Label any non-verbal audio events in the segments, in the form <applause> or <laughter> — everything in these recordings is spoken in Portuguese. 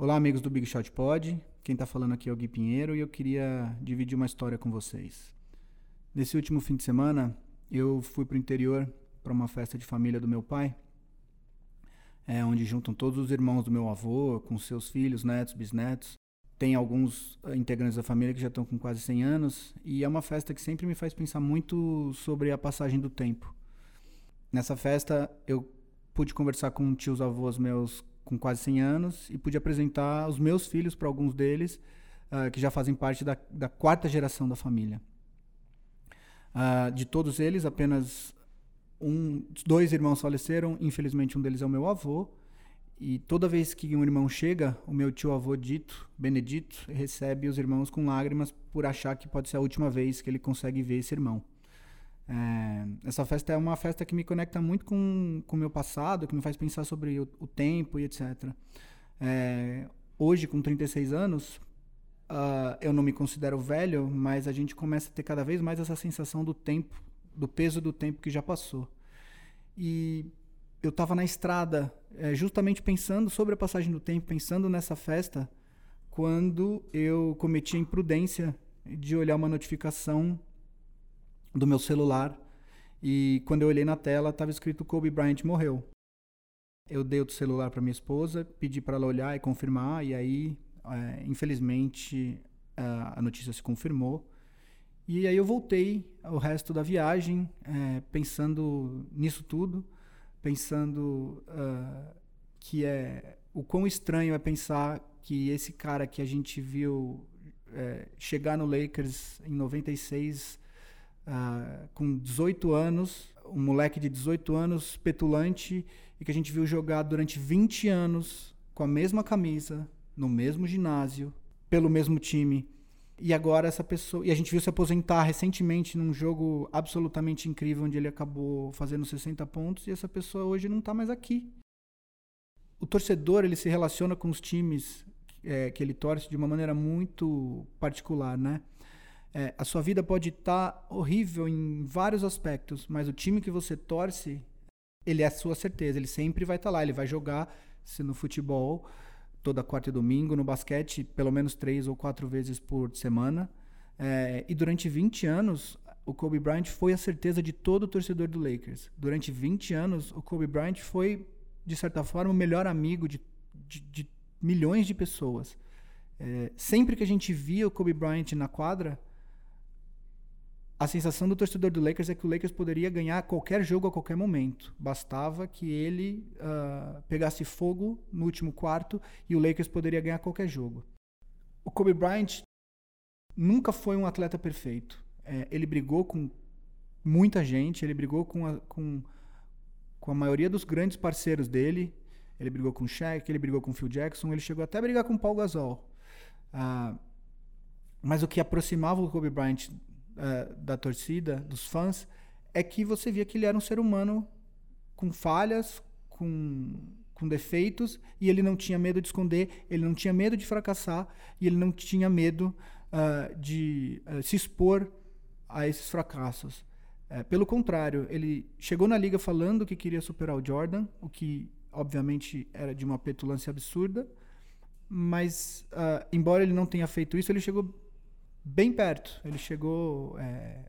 Olá, amigos do Big Shot Pod. Quem está falando aqui é o Gui Pinheiro e eu queria dividir uma história com vocês. Nesse último fim de semana, eu fui para o interior para uma festa de família do meu pai, é, onde juntam todos os irmãos do meu avô, com seus filhos, netos, bisnetos. Tem alguns eh, integrantes da família que já estão com quase 100 anos e é uma festa que sempre me faz pensar muito sobre a passagem do tempo. Nessa festa, eu pude conversar com tios avós meus com quase 100 anos e pude apresentar os meus filhos para alguns deles, uh, que já fazem parte da, da quarta geração da família. Uh, de todos eles, apenas um, dois irmãos faleceram, infelizmente um deles é o meu avô. E toda vez que um irmão chega, o meu tio avô dito, Benedito, recebe os irmãos com lágrimas por achar que pode ser a última vez que ele consegue ver esse irmão. É, essa festa é uma festa que me conecta muito com o meu passado, que me faz pensar sobre o, o tempo e etc. É, hoje, com 36 anos, uh, eu não me considero velho, mas a gente começa a ter cada vez mais essa sensação do tempo, do peso do tempo que já passou. E eu estava na estrada, é, justamente pensando sobre a passagem do tempo, pensando nessa festa, quando eu cometi a imprudência de olhar uma notificação do meu celular e quando eu olhei na tela estava escrito Kobe Bryant morreu. Eu dei o celular para minha esposa, pedi para ela olhar e confirmar e aí, é, infelizmente, a notícia se confirmou. E aí eu voltei o resto da viagem é, pensando nisso tudo, pensando uh, que é o quão estranho é pensar que esse cara que a gente viu é, chegar no Lakers em 96 uh, com 18 anos, um moleque de 18 anos, petulante, e que a gente viu jogar durante 20 anos com a mesma camisa, no mesmo ginásio, pelo mesmo time. E agora essa pessoa. E a gente viu se aposentar recentemente num jogo absolutamente incrível, onde ele acabou fazendo 60 pontos, e essa pessoa hoje não está mais aqui. O torcedor ele se relaciona com os times é, que ele torce de uma maneira muito particular, né? É, a sua vida pode estar tá horrível em vários aspectos, mas o time que você torce, ele é a sua certeza, ele sempre vai estar tá lá, ele vai jogar, se no futebol, toda quarta e domingo, no basquete, pelo menos três ou quatro vezes por semana. É, e durante 20 anos, o Kobe Bryant foi a certeza de todo torcedor do Lakers. Durante 20 anos, o Kobe Bryant foi, de certa forma, o melhor amigo de, de, de milhões de pessoas. É, sempre que a gente via o Kobe Bryant na quadra, a sensação do torcedor do Lakers é que o Lakers poderia ganhar qualquer jogo a qualquer momento. Bastava que ele uh, pegasse fogo no último quarto e o Lakers poderia ganhar qualquer jogo. O Kobe Bryant nunca foi um atleta perfeito. É, ele brigou com muita gente, ele brigou com a, com, com a maioria dos grandes parceiros dele. Ele brigou com o Shaq, ele brigou com o Phil Jackson, ele chegou até a brigar com o Paul Gasol. Uh, mas o que aproximava o Kobe Bryant uh, da torcida, dos fãs, é que você via que ele era um ser humano com falhas, com, com defeitos, e ele não tinha medo de esconder, ele não tinha medo de fracassar, e ele não tinha medo uh, de uh, se expor a esses fracassos. pelo contrário, ele chegou na liga falando que queria superar o Jordan, o que obviamente era de uma petulância absurda, mas embora ele não tenha feito isso, ele chegou bem perto. Ele chegou é,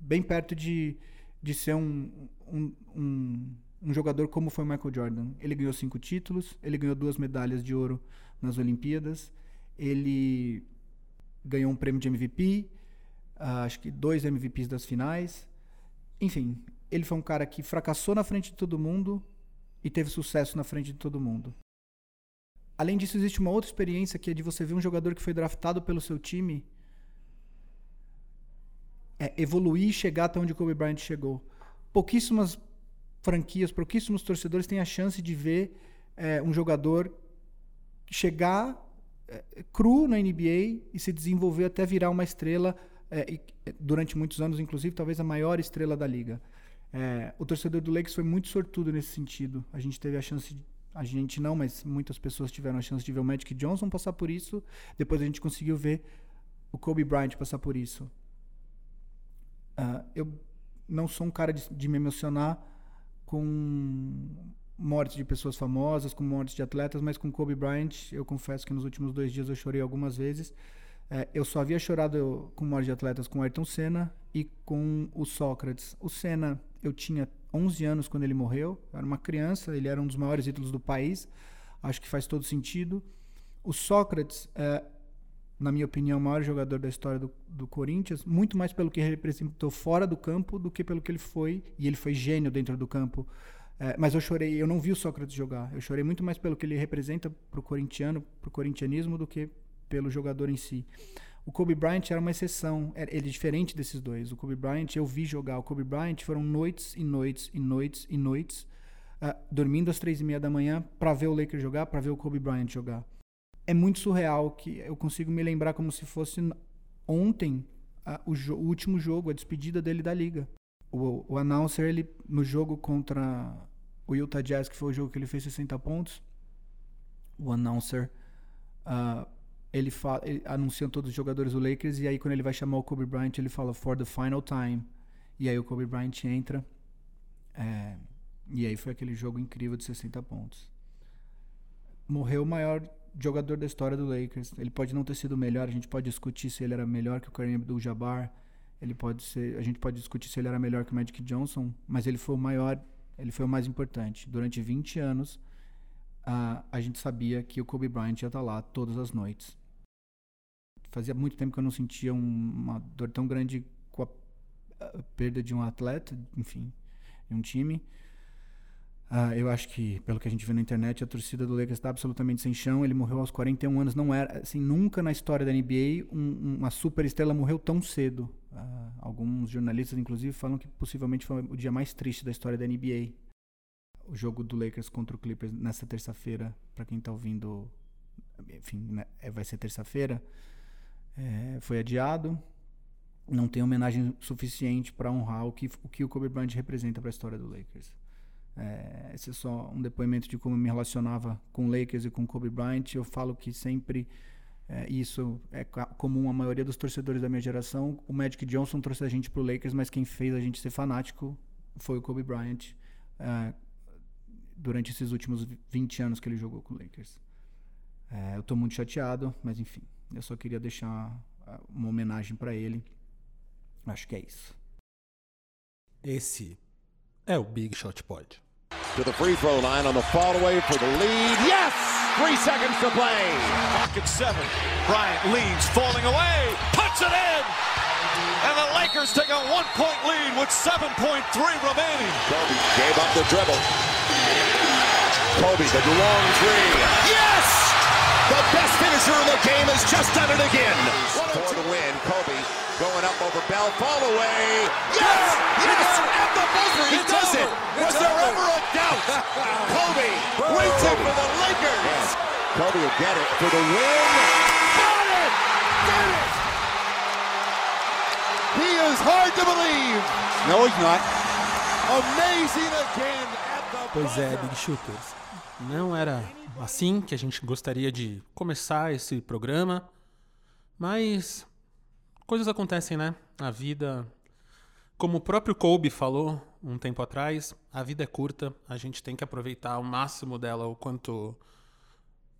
bem perto de, de ser um, um, um, um, jogador como foi Michael Jordan. Ele ganhou cinco títulos, ele ganhou duas medalhas de ouro nas Olimpíadas, ele ganhou um prêmio de MVP, uh, ah, acho que dois MVPs das finais. Enfim, ele foi um cara que fracassou na frente de todo mundo e teve sucesso na frente de todo mundo. Além disso, existe uma outra experiência que é de você ver um jogador que foi draftado pelo seu time é, evoluir e chegar até onde Kobe Bryant chegou. Pouquíssimas franquias, pouquíssimos torcedores têm a chance de ver é, um jogador chegar é, cru na NBA e se desenvolver até virar uma estrela, é, e, durante muitos anos, inclusive, talvez a maior estrela da liga. É, o torcedor do Lakers foi muito sortudo nesse sentido. A gente teve a chance de, a gente não, mas muitas pessoas tiveram a chance de ver o Magic Johnson passar por isso. Depois a gente conseguiu ver o Kobe Bryant passar por isso. Uh, eu não sou um cara de, de, me emocionar com mortes de pessoas famosas, com mortes de atletas, mas com Kobe Bryant, eu confesso que nos últimos dois dias eu chorei algumas vezes. É, eu só havia chorado com morte de atletas com Ayrton Senna e com o Sócrates. O Senna, eu tinha 11 anos quando ele morreu, eu era uma criança, ele era um dos maiores ídolos do país, acho que faz todo sentido. O Sócrates, é, na minha opinião, o maior jogador da história do, do Corinthians, muito mais pelo que ele representou fora do campo do que pelo que ele foi, e ele foi gênio dentro do campo. É, mas eu chorei, eu não vi o Sócrates jogar. Eu chorei muito mais pelo que ele representa para o corintiano, para o corintianismo, do que pelo jogador em si. O Kobe Bryant era uma exceção, ele é diferente desses dois. O Kobe Bryant eu vi jogar. O Kobe Bryant foram noites e noites e noites e noites, uh, dormindo às três e meia da manhã para ver o Lakers jogar, para ver o Kobe Bryant jogar. É muito surreal que eu consigo me lembrar como se fosse ontem uh, o, o, último jogo, a despedida dele da liga. O, o announcer, ele, no jogo contra o Utah Jazz, que foi o jogo que ele fez 60 pontos, o announcer uh, ele, fala, ele anuncia todos os jogadores do Lakers e aí quando ele vai chamar o Kobe Bryant ele fala for the final time e aí o Kobe Bryant entra é, e aí foi aquele jogo incrível de 60 pontos morreu o maior jogador da história do Lakers. Ele pode não ter sido melhor a gente pode discutir se ele era melhor que o Kareem Abdul-Jabbar. Ele pode ser a gente pode discutir se ele era melhor que o Magic Johnson mas ele foi o maior ele foi o mais importante. Durante 20 anos uh, a gente sabia que o Kobe Bryant ia estar lá todas as noites. Fazia muito tempo que eu não sentia um, uma dor tão grande com a, a, perda de um atleta, enfim, de um time. Uh, eu acho que, pelo que a gente vê na internet, a torcida do Lakers está absolutamente sem chão. Ele morreu aos 41 anos. Não era, assim, nunca na história da NBA um, uma super estrela morreu tão cedo. Uh, alguns jornalistas, inclusive, falam que possivelmente foi o dia mais triste da história da NBA. O jogo do Lakers contra o Clippers nessa terça-feira, para quem está ouvindo, enfim, né, é, vai ser terça-feira é, foi adiado. Não tem homenagem suficiente para honrar o que, o que o Kobe Bryant representa para a história do Lakers. É, esse é só um depoimento de como eu me relacionava com Lakers e com Kobe Bryant. Eu falo que sempre é, isso é comum à maioria dos torcedores da minha geração. O Magic Johnson trouxe a gente para o Lakers, mas quem fez a gente ser fanático foi o Kobe Bryant é, durante esses últimos 20 anos que ele jogou com o Lakers. É, eu estou muito chateado, mas enfim. Eu só queria deixar uma homenagem para ele. Acho que é isso. Esse é o Big Shot Pod. To the free throw line on the fall away for the lead. Yes! Three seconds to play. Pocket seven. Bryant leads, falling away, puts it in. And the Lakers take a one-point lead with 7.3 remaining. Kobe gave up the dribble. Kobe, the long three. Yes! The best finisher in the game has just done it again. For the win, Kobe going up over Bell, fall away. Yes! Yes! At the buzzer, he does it. Was there ever a doubt? <laughs> Kobe wins it for the Lakers. Kobe will get it for the win. Got it! Did it! He is hard to believe. No, he's not. Amazing again at the Pois é, Big Shooters. Não era assim que a gente gostaria de começar esse programa, mas coisas acontecem, né? A vida, como o próprio Kobe falou um tempo atrás, a vida é curta, a gente tem que aproveitar o máximo dela, o quanto.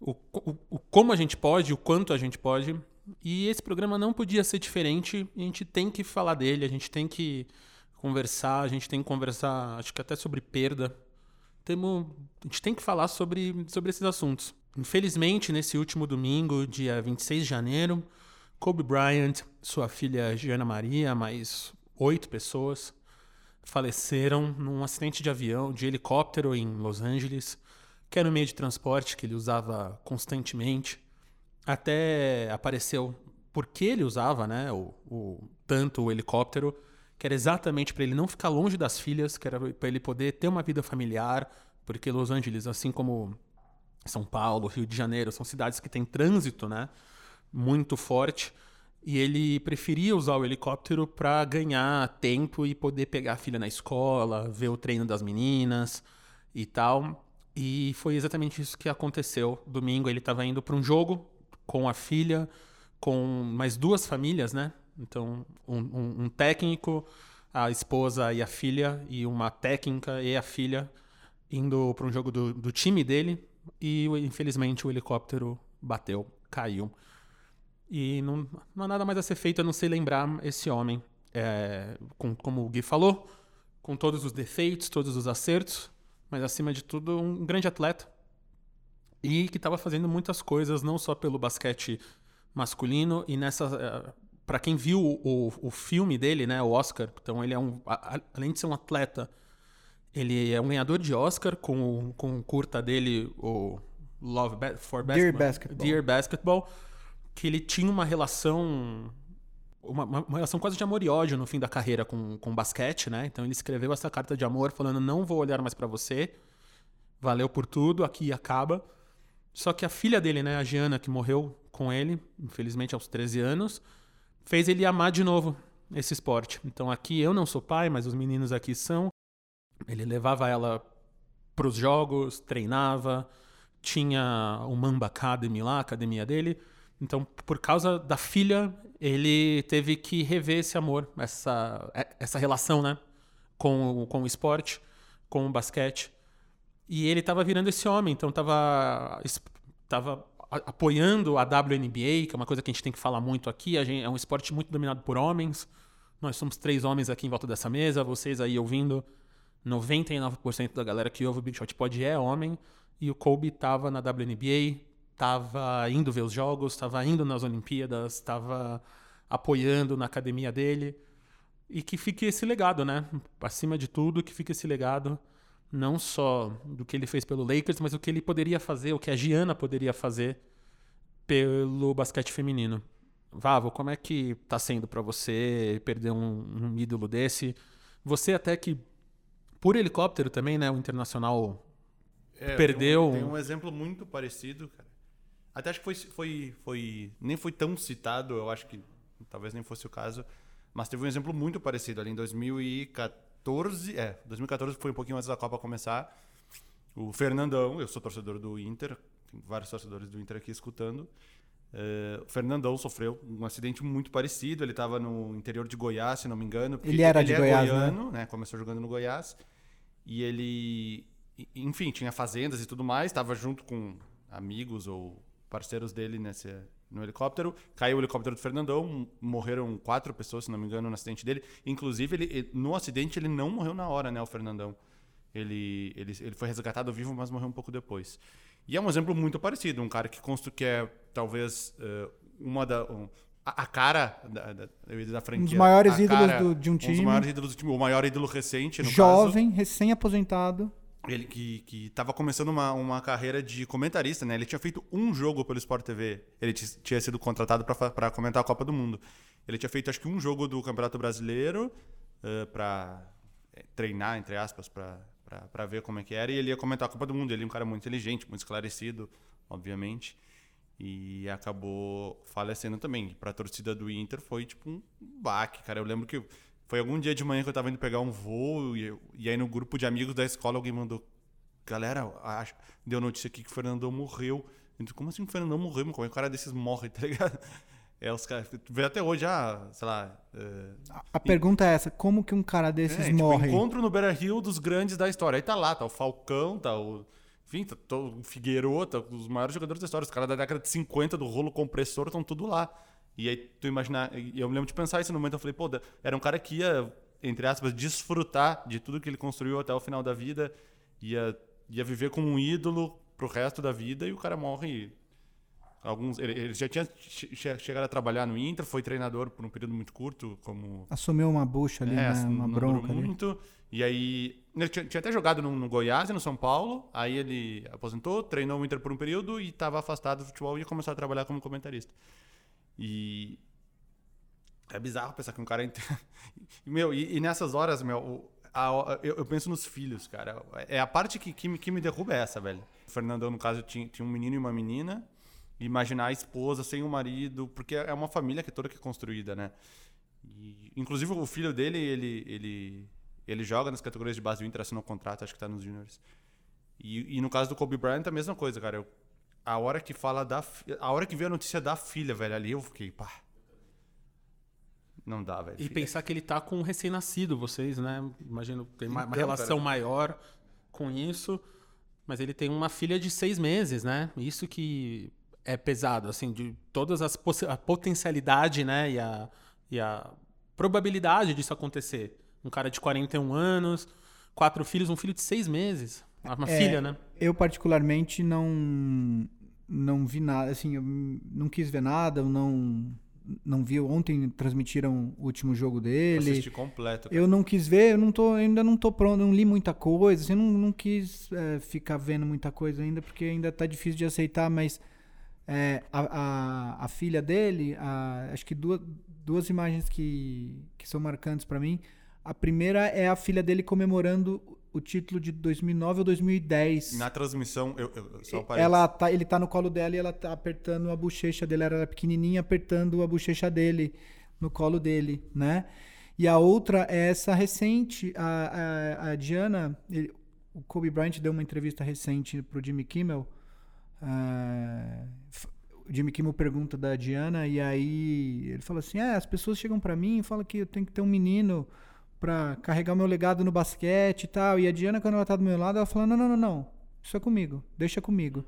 O, o, o como a gente pode, o quanto a gente pode. E esse programa não podia ser diferente, a gente tem que falar dele, a gente tem que conversar, a gente tem que conversar, acho que até sobre perda, temos, a gente tem que falar sobre, sobre esses assuntos. Infelizmente, nesse último domingo, dia 26 de janeiro, Kobe Bryant, sua filha Giana Maria, mais oito pessoas faleceram num acidente de avião, de helicóptero em Los Angeles, que era um meio de transporte que ele usava constantemente. Até apareceu por que ele usava né, o, o tanto o helicóptero que era exatamente para ele não ficar longe das filhas, que era para ele poder ter uma vida familiar, porque Los Angeles, assim como São Paulo, Rio de Janeiro, são cidades que têm trânsito, né, muito forte, e ele preferia usar o helicóptero para ganhar tempo e poder pegar a filha na escola, ver o treino das meninas e tal. E foi exatamente isso que aconteceu. Domingo ele estava indo para um jogo com a filha, com mais duas famílias, né? Então, um, um, um, técnico, a esposa e a filha, e uma técnica e a filha indo para um jogo do, do time dele e infelizmente o helicóptero bateu, caiu. E não, não há nada mais a ser feito a não ser lembrar esse homem. É, com, como o Gui falou, com todos os defeitos, todos os acertos, mas acima de tudo, um grande atleta. E que estava fazendo muitas coisas, não só pelo basquete masculino, e nessa. É, Para quem viu o, o, filme dele, né, o Oscar, então ele é um. Além de ser um atleta, ele é um ganhador de Oscar com, com o curta dele, o Love for Basketball. Dear Basketball. Dear Basketball que ele tinha uma relação uma, uma, relação quase de amor e ódio no fim da carreira com, com basquete, né? Então ele escreveu essa carta de amor falando: não vou olhar mais para você, valeu por tudo, aqui acaba. Só que a filha dele, né, a Giana, que morreu com ele, infelizmente aos 13 anos, fez ele amar de novo esse esporte. Então aqui eu não sou pai, mas os meninos aqui são. Ele levava ela para os jogos, treinava, tinha o Mamba Academy lá, a academia dele então, por causa da filha, ele teve que rever esse amor, essa, é, essa relação, né? Com, com o esporte, com o basquete. E ele estava virando esse homem, então estava tava apoiando a WNBA, que é uma coisa que a gente tem que falar muito aqui. Gente, é um esporte muito dominado por homens. Nós somos três homens aqui em volta dessa mesa, vocês aí ouvindo. 99% da galera que ouve o Big Shot Pod é homem. E o Kobe estava na WNBA, estava indo ver os jogos, estava indo nas Olimpíadas, estava apoiando na academia dele. E que fique esse legado, né? Acima de tudo, que fique esse legado, não só do que ele fez pelo Lakers, mas o que ele poderia fazer, o que a Giana poderia fazer pelo basquete feminino. Vavo, como é que tá sendo para você perder um, um ídolo desse? Você até que, por helicóptero também, né? O Internacional é, perdeu. Tem um, tem um exemplo muito parecido, cara. Até acho que foi, foi, foi. Nem foi tão citado, eu acho que talvez nem fosse o caso. Mas teve um exemplo muito parecido ali em 2014. É, 2014 foi um pouquinho antes da Copa começar. O Fernandão, eu sou torcedor do Inter, tem vários torcedores do Inter aqui escutando. Uh, o Fernandão sofreu um acidente muito parecido. Ele estava no interior de Goiás, se não me engano. Ele era ele de é Goiás, goiano, né? né? Começou jogando no Goiás. E ele, enfim, tinha fazendas e tudo mais. Estava junto com amigos ou parceiros dele nesse, no helicóptero. Caiu o helicóptero do Fernandão, morreram quatro pessoas, se não me engano, no acidente dele. Inclusive, ele, no acidente, ele não morreu na hora, né, o Fernandão. Ele, ele, ele foi resgatado vivo, mas morreu um pouco depois. E é um exemplo muito parecido, um cara que constru, que é talvez uh, uma da um, a, a, cara da, da, da franquia. Um dos maiores ídolos cara, do, de um time. Um dos maiores ídolos do time, o maior ídolo recente, no Jovem, recém-aposentado ele que estava começando uma, uma carreira de comentarista, né? Ele tinha feito um jogo pelo Sport TV. Ele tinha sido contratado para comentar a Copa do Mundo. Ele tinha feito, acho que, um jogo do Campeonato Brasileiro uh, eh, para eh, treinar, entre aspas, para ver como é que era. E ele ia comentar a Copa do Mundo. Ele é um cara muito inteligente, muito esclarecido, obviamente. E acabou falecendo também. Para a torcida do Inter foi tipo um baque, cara. Eu lembro que foi algum dia de manhã que eu tava indo pegar um voo e, e aí no grupo de amigos da escola alguém mandou. Galera, acho, deu notícia aqui que o Fernandão morreu. Eu, Como assim o Fernandão morreu? Como é que um cara desses morre, <laughs> tá ligado? É, os caras. Vê até hoje, ah, sei lá. É, a, a e, pergunta é essa: como que um cara desses é, morre? Tipo, encontro no Beira Rio dos grandes da história. Aí tá lá, tá o Falcão, tá o. Enfim, tá, tá o Figueiredo, tá os maiores jogadores da história. Os caras da década de 50 do rolo compressor estão tudo lá. E aí tu imaginar, eu me lembro de pensar isso no momento, eu falei, pô, era um cara que ia, entre aspas, desfrutar de tudo que ele construiu até o final da vida, ia, ia viver como um ídolo pro resto da vida e o cara morre. Alguns, ele, ele já tinha che chegado a trabalhar no Inter, foi treinador por um período muito curto, como assumiu uma bucha ali, é, né? uma bronca muito. Ali. E aí ele tinha, tinha até jogado no, no, Goiás e no São Paulo. Aí ele aposentou, treinou o Inter por um período e estava afastado do futebol e ia começar a trabalhar como comentarista. E é bizarro pensar que um cara. <laughs> meu, e, e, nessas horas, meu, a, eu, eu, penso nos filhos, cara. É a parte que, que, me, que me derruba é essa, velho. O Fernandão, no caso, tinha, tinha um menino e uma menina. Imaginar a esposa sem o marido, porque é uma família que é toda que é construída, né? E, inclusive o filho dele, ele, ele, ele joga nas categorias de base do Inter, assinou contrato, acho que tá nos juniors. E, e, no caso do Kobe Bryant, a mesma coisa, cara. Eu a hora que fala da. A hora que veio a notícia da filha, velho, ali eu fiquei, pá. Não dá, velho. E pensar que ele tá com um recém-nascido, vocês, né? Imagino tem uma, então, relação cara. maior com isso, mas ele tem uma filha de seis meses, né? Isso que é pesado, assim, de todas as a potencialidade, né? E a, e a probabilidade disso acontecer. Um cara de 41 anos, quatro filhos, um filho de seis meses. Uma É, filha, né? Eu particularmente não não vi nada, assim, eu não quis ver nada, eu não não vi. Ontem transmitiram o último jogo dele. Assisti completo. cara. Eu não quis ver, eu não tô, ainda não tô pronto, não li muita coisa, assim, não, não quis é, ficar vendo muita coisa ainda, porque ainda tá difícil de aceitar, mas é, a, a, a filha dele, a- acho que duas, duas imagens que, que são marcantes pra mim. A primeira é a filha dele comemorando o título de 2009 ou 2010. Na transmissão, eu, eu só Ela tá, ele tá no colo dela e ela tá apertando a bochecha dele. Ela era pequenininha, apertando a bochecha dele no colo dele, né? E a outra é essa recente, a, a, a Diana. ele- o Kobe Bryant deu uma entrevista recente pro Jimmy Kimmel. f- o Jimmy Kimmel pergunta da Diana e aí ele fala assim: é, as pessoas chegam pra mim e falam que eu tenho que ter um menino pra carregar meu legado no basquete e tal. E a Diana, quando ela tá do meu lado, ela fala: não, não, não, não. Isso é comigo, deixa comigo.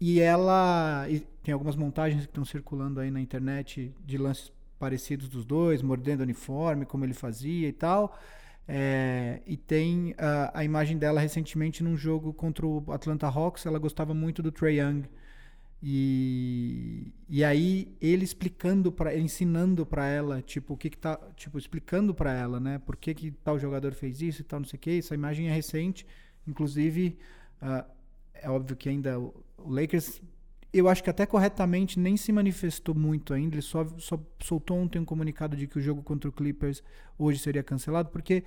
E ela. e tem algumas montagens que estão circulando aí na internet de lances parecidos dos dois, mordendo o uniforme, como ele fazia e tal. É, e tem a, a imagem dela recentemente num jogo contra o Atlanta Hawks. Ela gostava muito do Trae Young. E, e aí ele explicando para ensinando para ela, tipo, o que que tá, tipo, explicando para ela, né, por que que tal jogador fez isso e tal, não sei o que. Essa imagem é recente, inclusive, ah, é óbvio que ainda o Lakers, eu acho que até corretamente nem se manifestou muito ainda, ele só, só soltou ontem um comunicado de que o jogo contra o Clippers hoje seria cancelado, porque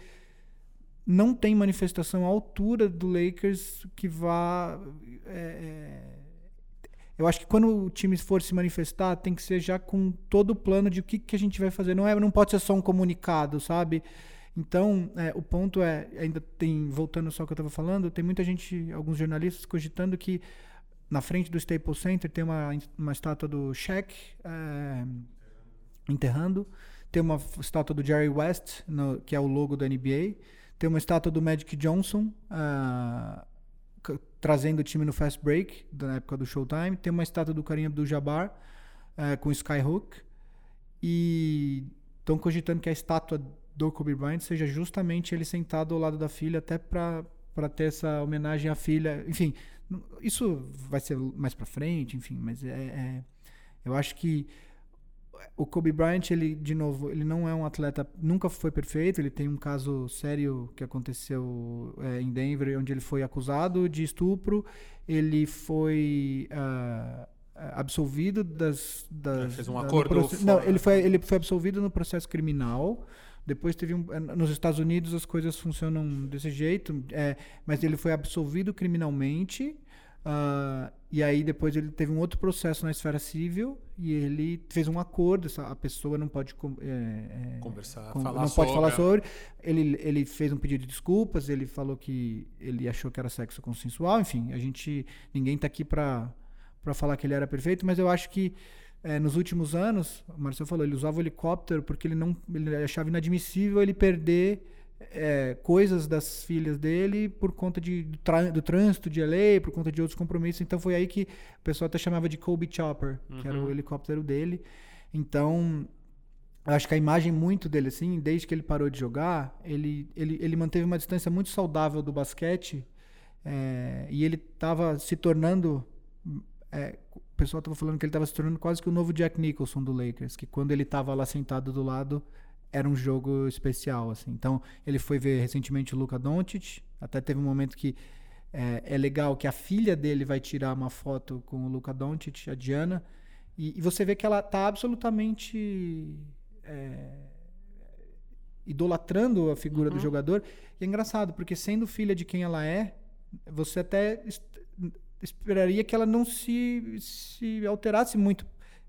não tem manifestação à altura do Lakers que vá. é, é, eu acho que quando o time for se manifestar, tem que ser já com todo o plano de o que, que a gente vai fazer. Não, é, não pode ser só um comunicado, sabe? Então, é, o ponto é, ainda tem, voltando só ao que eu estava falando, tem muita gente, alguns jornalistas cogitando que na frente do Staples Center tem uma, uma estátua do Shaq é, enterrando, tem uma estátua do Jerry West, no- que é o logo da NBA, tem uma estátua do Magic Johnson, c- trazendo o time no fast break, da época do Showtime, tem uma estátua do Kareem Abdul-Jabbar, eh, com Skyhook, e estão cogitando que a estátua do Kobe Bryant seja justamente ele sentado ao lado da filha, até para ter essa homenagem à filha. Enfim, isso vai ser mais para frente, enfim, mas é, é- eu acho que o Kobe Bryant, ele, de novo, ele não é um atleta, nunca foi perfeito. Ele tem um caso sério que aconteceu é, em Denver, onde ele foi acusado de estupro. Ele foi ah, absolvido das. das fez um da- do acordo Não, ele foi, ele foi absolvido no processo criminal. Depois teve um, eh, nos Estados Unidos as coisas funcionam desse jeito, é, mas ele foi absolvido criminalmente. Ah, e aí depois ele teve um outro processo na esfera civil e ele fez um acordo. essa- A pessoa não pode é, é, Conversar, com- falar não pode sobre. falar sobre. Ele, ele fez um pedido de desculpas. Ele falou que ele achou que era sexo consensual. Enfim, a gente ninguém tá aqui para para falar que ele era perfeito, mas eu acho que é, nos últimos anos, o Marcelo falou, ele usava o helicóptero porque ele não ele achava inadmissível ele perder é, coisas das filhas dele por conta de, do, do trânsito de LA, por conta de outros compromissos. Então foi aí que o pessoal até chamava de Kobe Chopper, que era o helicóptero dele. Então, acho que a imagem muito dele, assim, desde que ele parou de jogar, ele, ele, ele manteve uma distância muito saudável do basquete é, e ele estava se tornando. é, o pessoal estava falando que ele estava se tornando quase que o novo Jack Nicholson do Lakers, que quando ele estava lá sentado do lado era um jogo especial, assim. Então, ele foi ver recentemente o Luka Doncic, até teve um momento que é, é legal que a filha dele vai tirar uma foto com o Luka Doncic, a Diana, e, e você vê que ela tá absolutamente é, idolatrando a figura do jogador. E é engraçado, porque sendo filha de quem ela é, você até es- esperaria que ela não se, se alterasse muito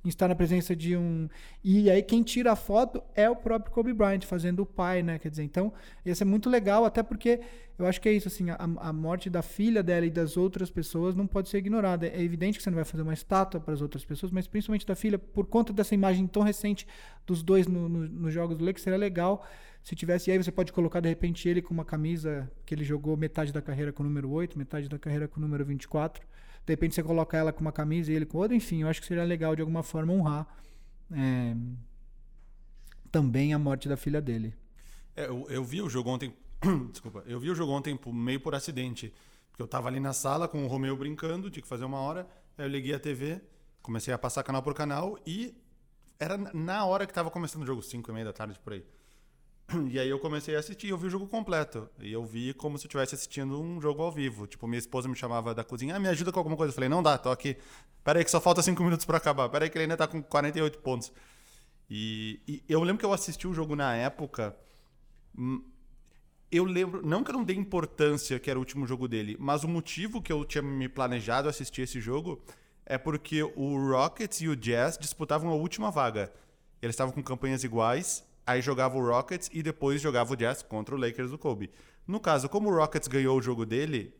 estar na presença de um. E aí quem tira a foto é o próprio Kobe Bryant, fazendo o pai, né? Quer dizer, então, ia ser muito legal, até porque eu acho que é isso, assim, a, a morte da filha dela e das outras pessoas não pode ser ignorada. É evidente que você não vai fazer uma estátua para as outras pessoas, mas principalmente da filha, por conta dessa imagem tão recente dos dois nos no, no jogos do Lakers, seria legal se tivesse. E aí você pode colocar, de repente, ele com uma camisa que ele jogou metade da carreira com o número 8, metade da carreira com o número 24 de repente você coloca ela com uma camisa e ele com outra, enfim, eu acho que seria legal de alguma forma honrar é, também a morte da filha dele. É, eu, eu, vi o jogo ontem, <clears throat> desculpa, eu vi o jogo ontem meio por acidente, porque eu tava ali na sala com o Romeu brincando, tinha que fazer uma hora, aí eu liguei a TV, comecei a passar canal por canal e era na hora que tava começando o jogo, 5 e meia da tarde por aí. <clears throat> E aí eu comecei a assistir, eu vi o jogo completo. E eu vi como se eu estivesse assistindo um jogo ao vivo. Tipo, minha esposa me chamava da cozinha, ah, me ajuda com alguma coisa. Eu falei, não dá, tô aqui. Pera aí que só falta cinco minutos para acabar. Pera aí que ele ainda tá com 48 pontos. E, e, eu lembro que eu assisti o jogo na época. Hum, eu lembro, não que eu não dei importância que era o último jogo dele, mas o motivo que eu tinha me planejado assistir esse jogo é porque o Rockets e o Jazz disputavam a última vaga. Eles estavam com campanhas iguais Aí jogava o Rockets e depois jogava o Jazz contra o Lakers do Kobe. No caso, como o Rockets ganhou o jogo dele,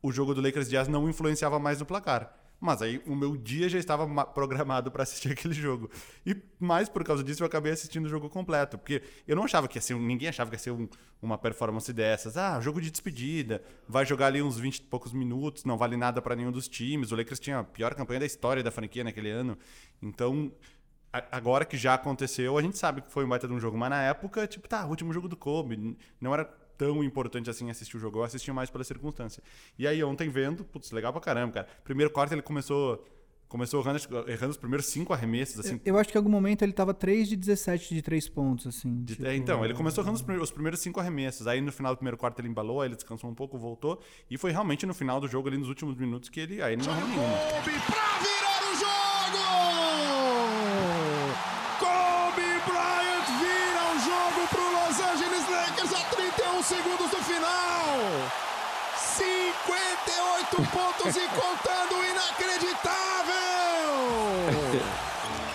o jogo do Lakers Jazz não influenciava mais no placar. Mas aí o meu dia já estava programado para assistir <laughs> aquele jogo. E mais por causa disso eu acabei assistindo o jogo completo. Porque eu não achava que ia ser. Ninguém achava que ia ser um, uma performance dessas. Ah, jogo de despedida. Vai jogar ali uns 20 e poucos minutos. Não vale nada para nenhum dos times. O Lakers tinha a pior campanha da história da franquia naquele ano. Então agora que já aconteceu, a gente sabe que foi um baita de um jogo, mas na época, tipo, tá, último jogo do Kobe, não era tão importante assim assistir o jogo, eu assisti mais pela circunstância. E aí ontem vendo, putz, legal pra caramba, cara. Primeiro quarto ele começou começou errando, errando os primeiros cinco arremessos, assim. Eu, eu acho que em algum momento ele tava 3 de 17 de 3 pontos, assim. De, tipo... é, então, ele começou errando os primeiros, os primeiros cinco arremessos. Aí no final do primeiro quarto ele embalou, aí ele descansou um pouco, voltou. E foi realmente no final do jogo, ali nos últimos minutos, que ele aí ele não errou nenhuma. Segundos do final. 58 pontos e contando, inacreditável!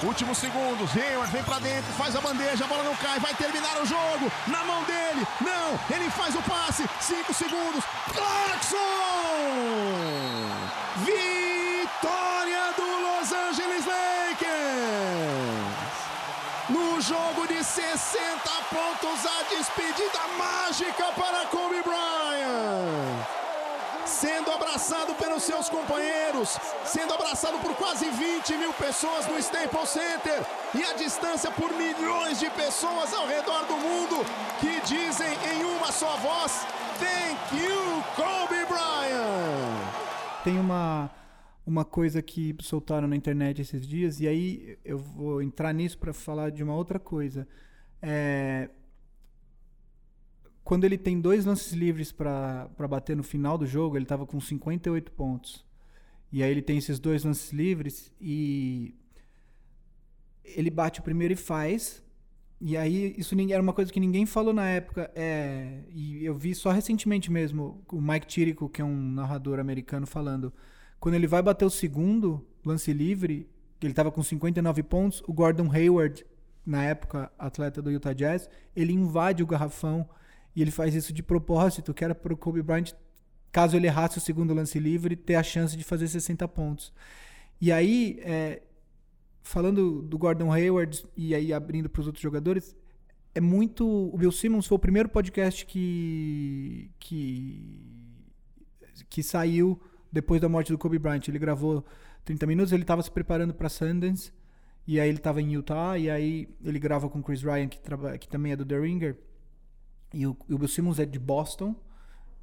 Últimos segundos, Hayward vem pra dentro, faz a bandeja, a bola não cai, vai terminar o jogo, na mão dele, não, ele faz o passe, 5 segundos, Clarkson! Jogo de 60 pontos, a despedida mágica para Kobe Bryant. Sendo abraçado pelos seus companheiros, sendo abraçado por quase 20 mil pessoas no Staples Center e a distância por milhões de pessoas ao redor do mundo que dizem em uma só voz: Thank you, Kobe Bryant. Tem uma uma coisa que soltaram na internet esses dias, e aí eu vou entrar nisso para falar de uma outra coisa. É, quando ele tem dois lances livres para bater no final do jogo, ele estava com 58 pontos. E aí ele tem esses dois lances livres e ele bate o primeiro e faz. E aí isso era uma coisa que ninguém falou na época. É, e eu vi só recentemente mesmo o Mike Tirico, que é um narrador americano, falando quando ele vai bater o segundo lance livre, ele estava com 59 pontos, o Gordon Hayward, na época atleta do Utah Jazz, ele invade o garrafão e ele faz isso de propósito, que era para o Kobe Bryant, caso ele errasse o segundo lance livre, ter a chance de fazer 60 pontos. E aí, é, falando do Gordon Hayward e aí abrindo para os outros jogadores, é muito. O Bill Simmons foi o primeiro podcast que que que saiu depois da morte do Kobe Bryant. Ele gravou 30 minutos, ele estava se preparando para Sundance, e aí ele estava em Utah, e aí ele grava com Chris Ryan, que, que também é do The Ringer, e o, e o Bill Simmons é de Boston,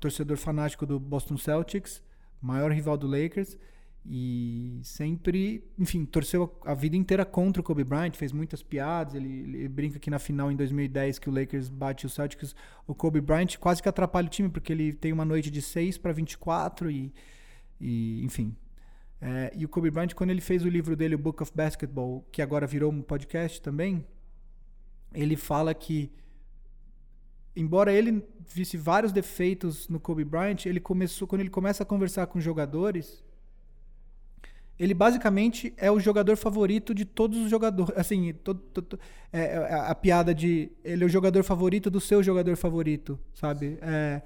torcedor fanático do Boston Celtics, maior rival do Lakers, e sempre, enfim, torceu a vida inteira contra o Kobe Bryant, fez muitas piadas. Ele, ele, brinca que na final em 2010 que o Lakers bate o Celtics, o Kobe Bryant quase que atrapalha o time porque ele tem uma noite de 6 para 24 e e, enfim. É, e o Kobe Bryant, quando ele fez o livro dele, o Book of Basketball, que agora virou um podcast também, ele fala que, embora ele visse vários defeitos no Kobe Bryant, ele começou, quando ele começa a conversar com jogadores, ele basicamente é o jogador favorito de todos os jogadores. Assim, todo, todo- é, é a, a piada de ele é o jogador favorito do seu jogador favorito, sabe? É,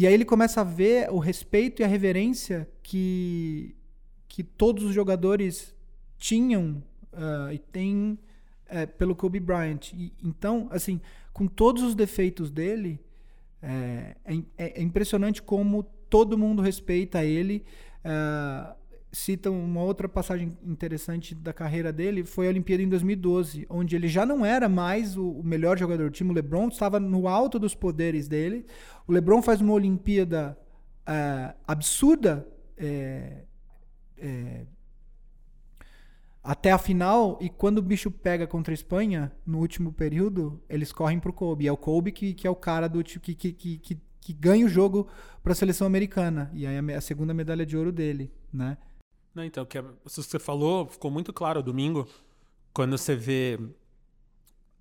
e aí ele começa a ver o respeito e a reverência que, que todos os jogadores tinham ah, e têm é, pelo Kobe Bryant. E, então, assim, com todos os defeitos dele, é, é é- é impressionante como todo mundo respeita ele. Ah, cita uma outra passagem interessante da carreira dele, foi a Olimpíada em 2012, onde ele já não era mais o, melhor jogador do time, o LeBron estava no alto dos poderes dele. O LeBron faz uma Olimpíada ah, absurda, é, é, até a final, e quando o bicho pega contra a Espanha, no último período, eles correm pro Kobe. É o Kobe que, que é o cara do que, que, que, que, ganha o jogo para a seleção americana. E aí a segunda medalha de ouro dele, né? Não, então, é- que você falou ficou muito claro domingo, quando você vê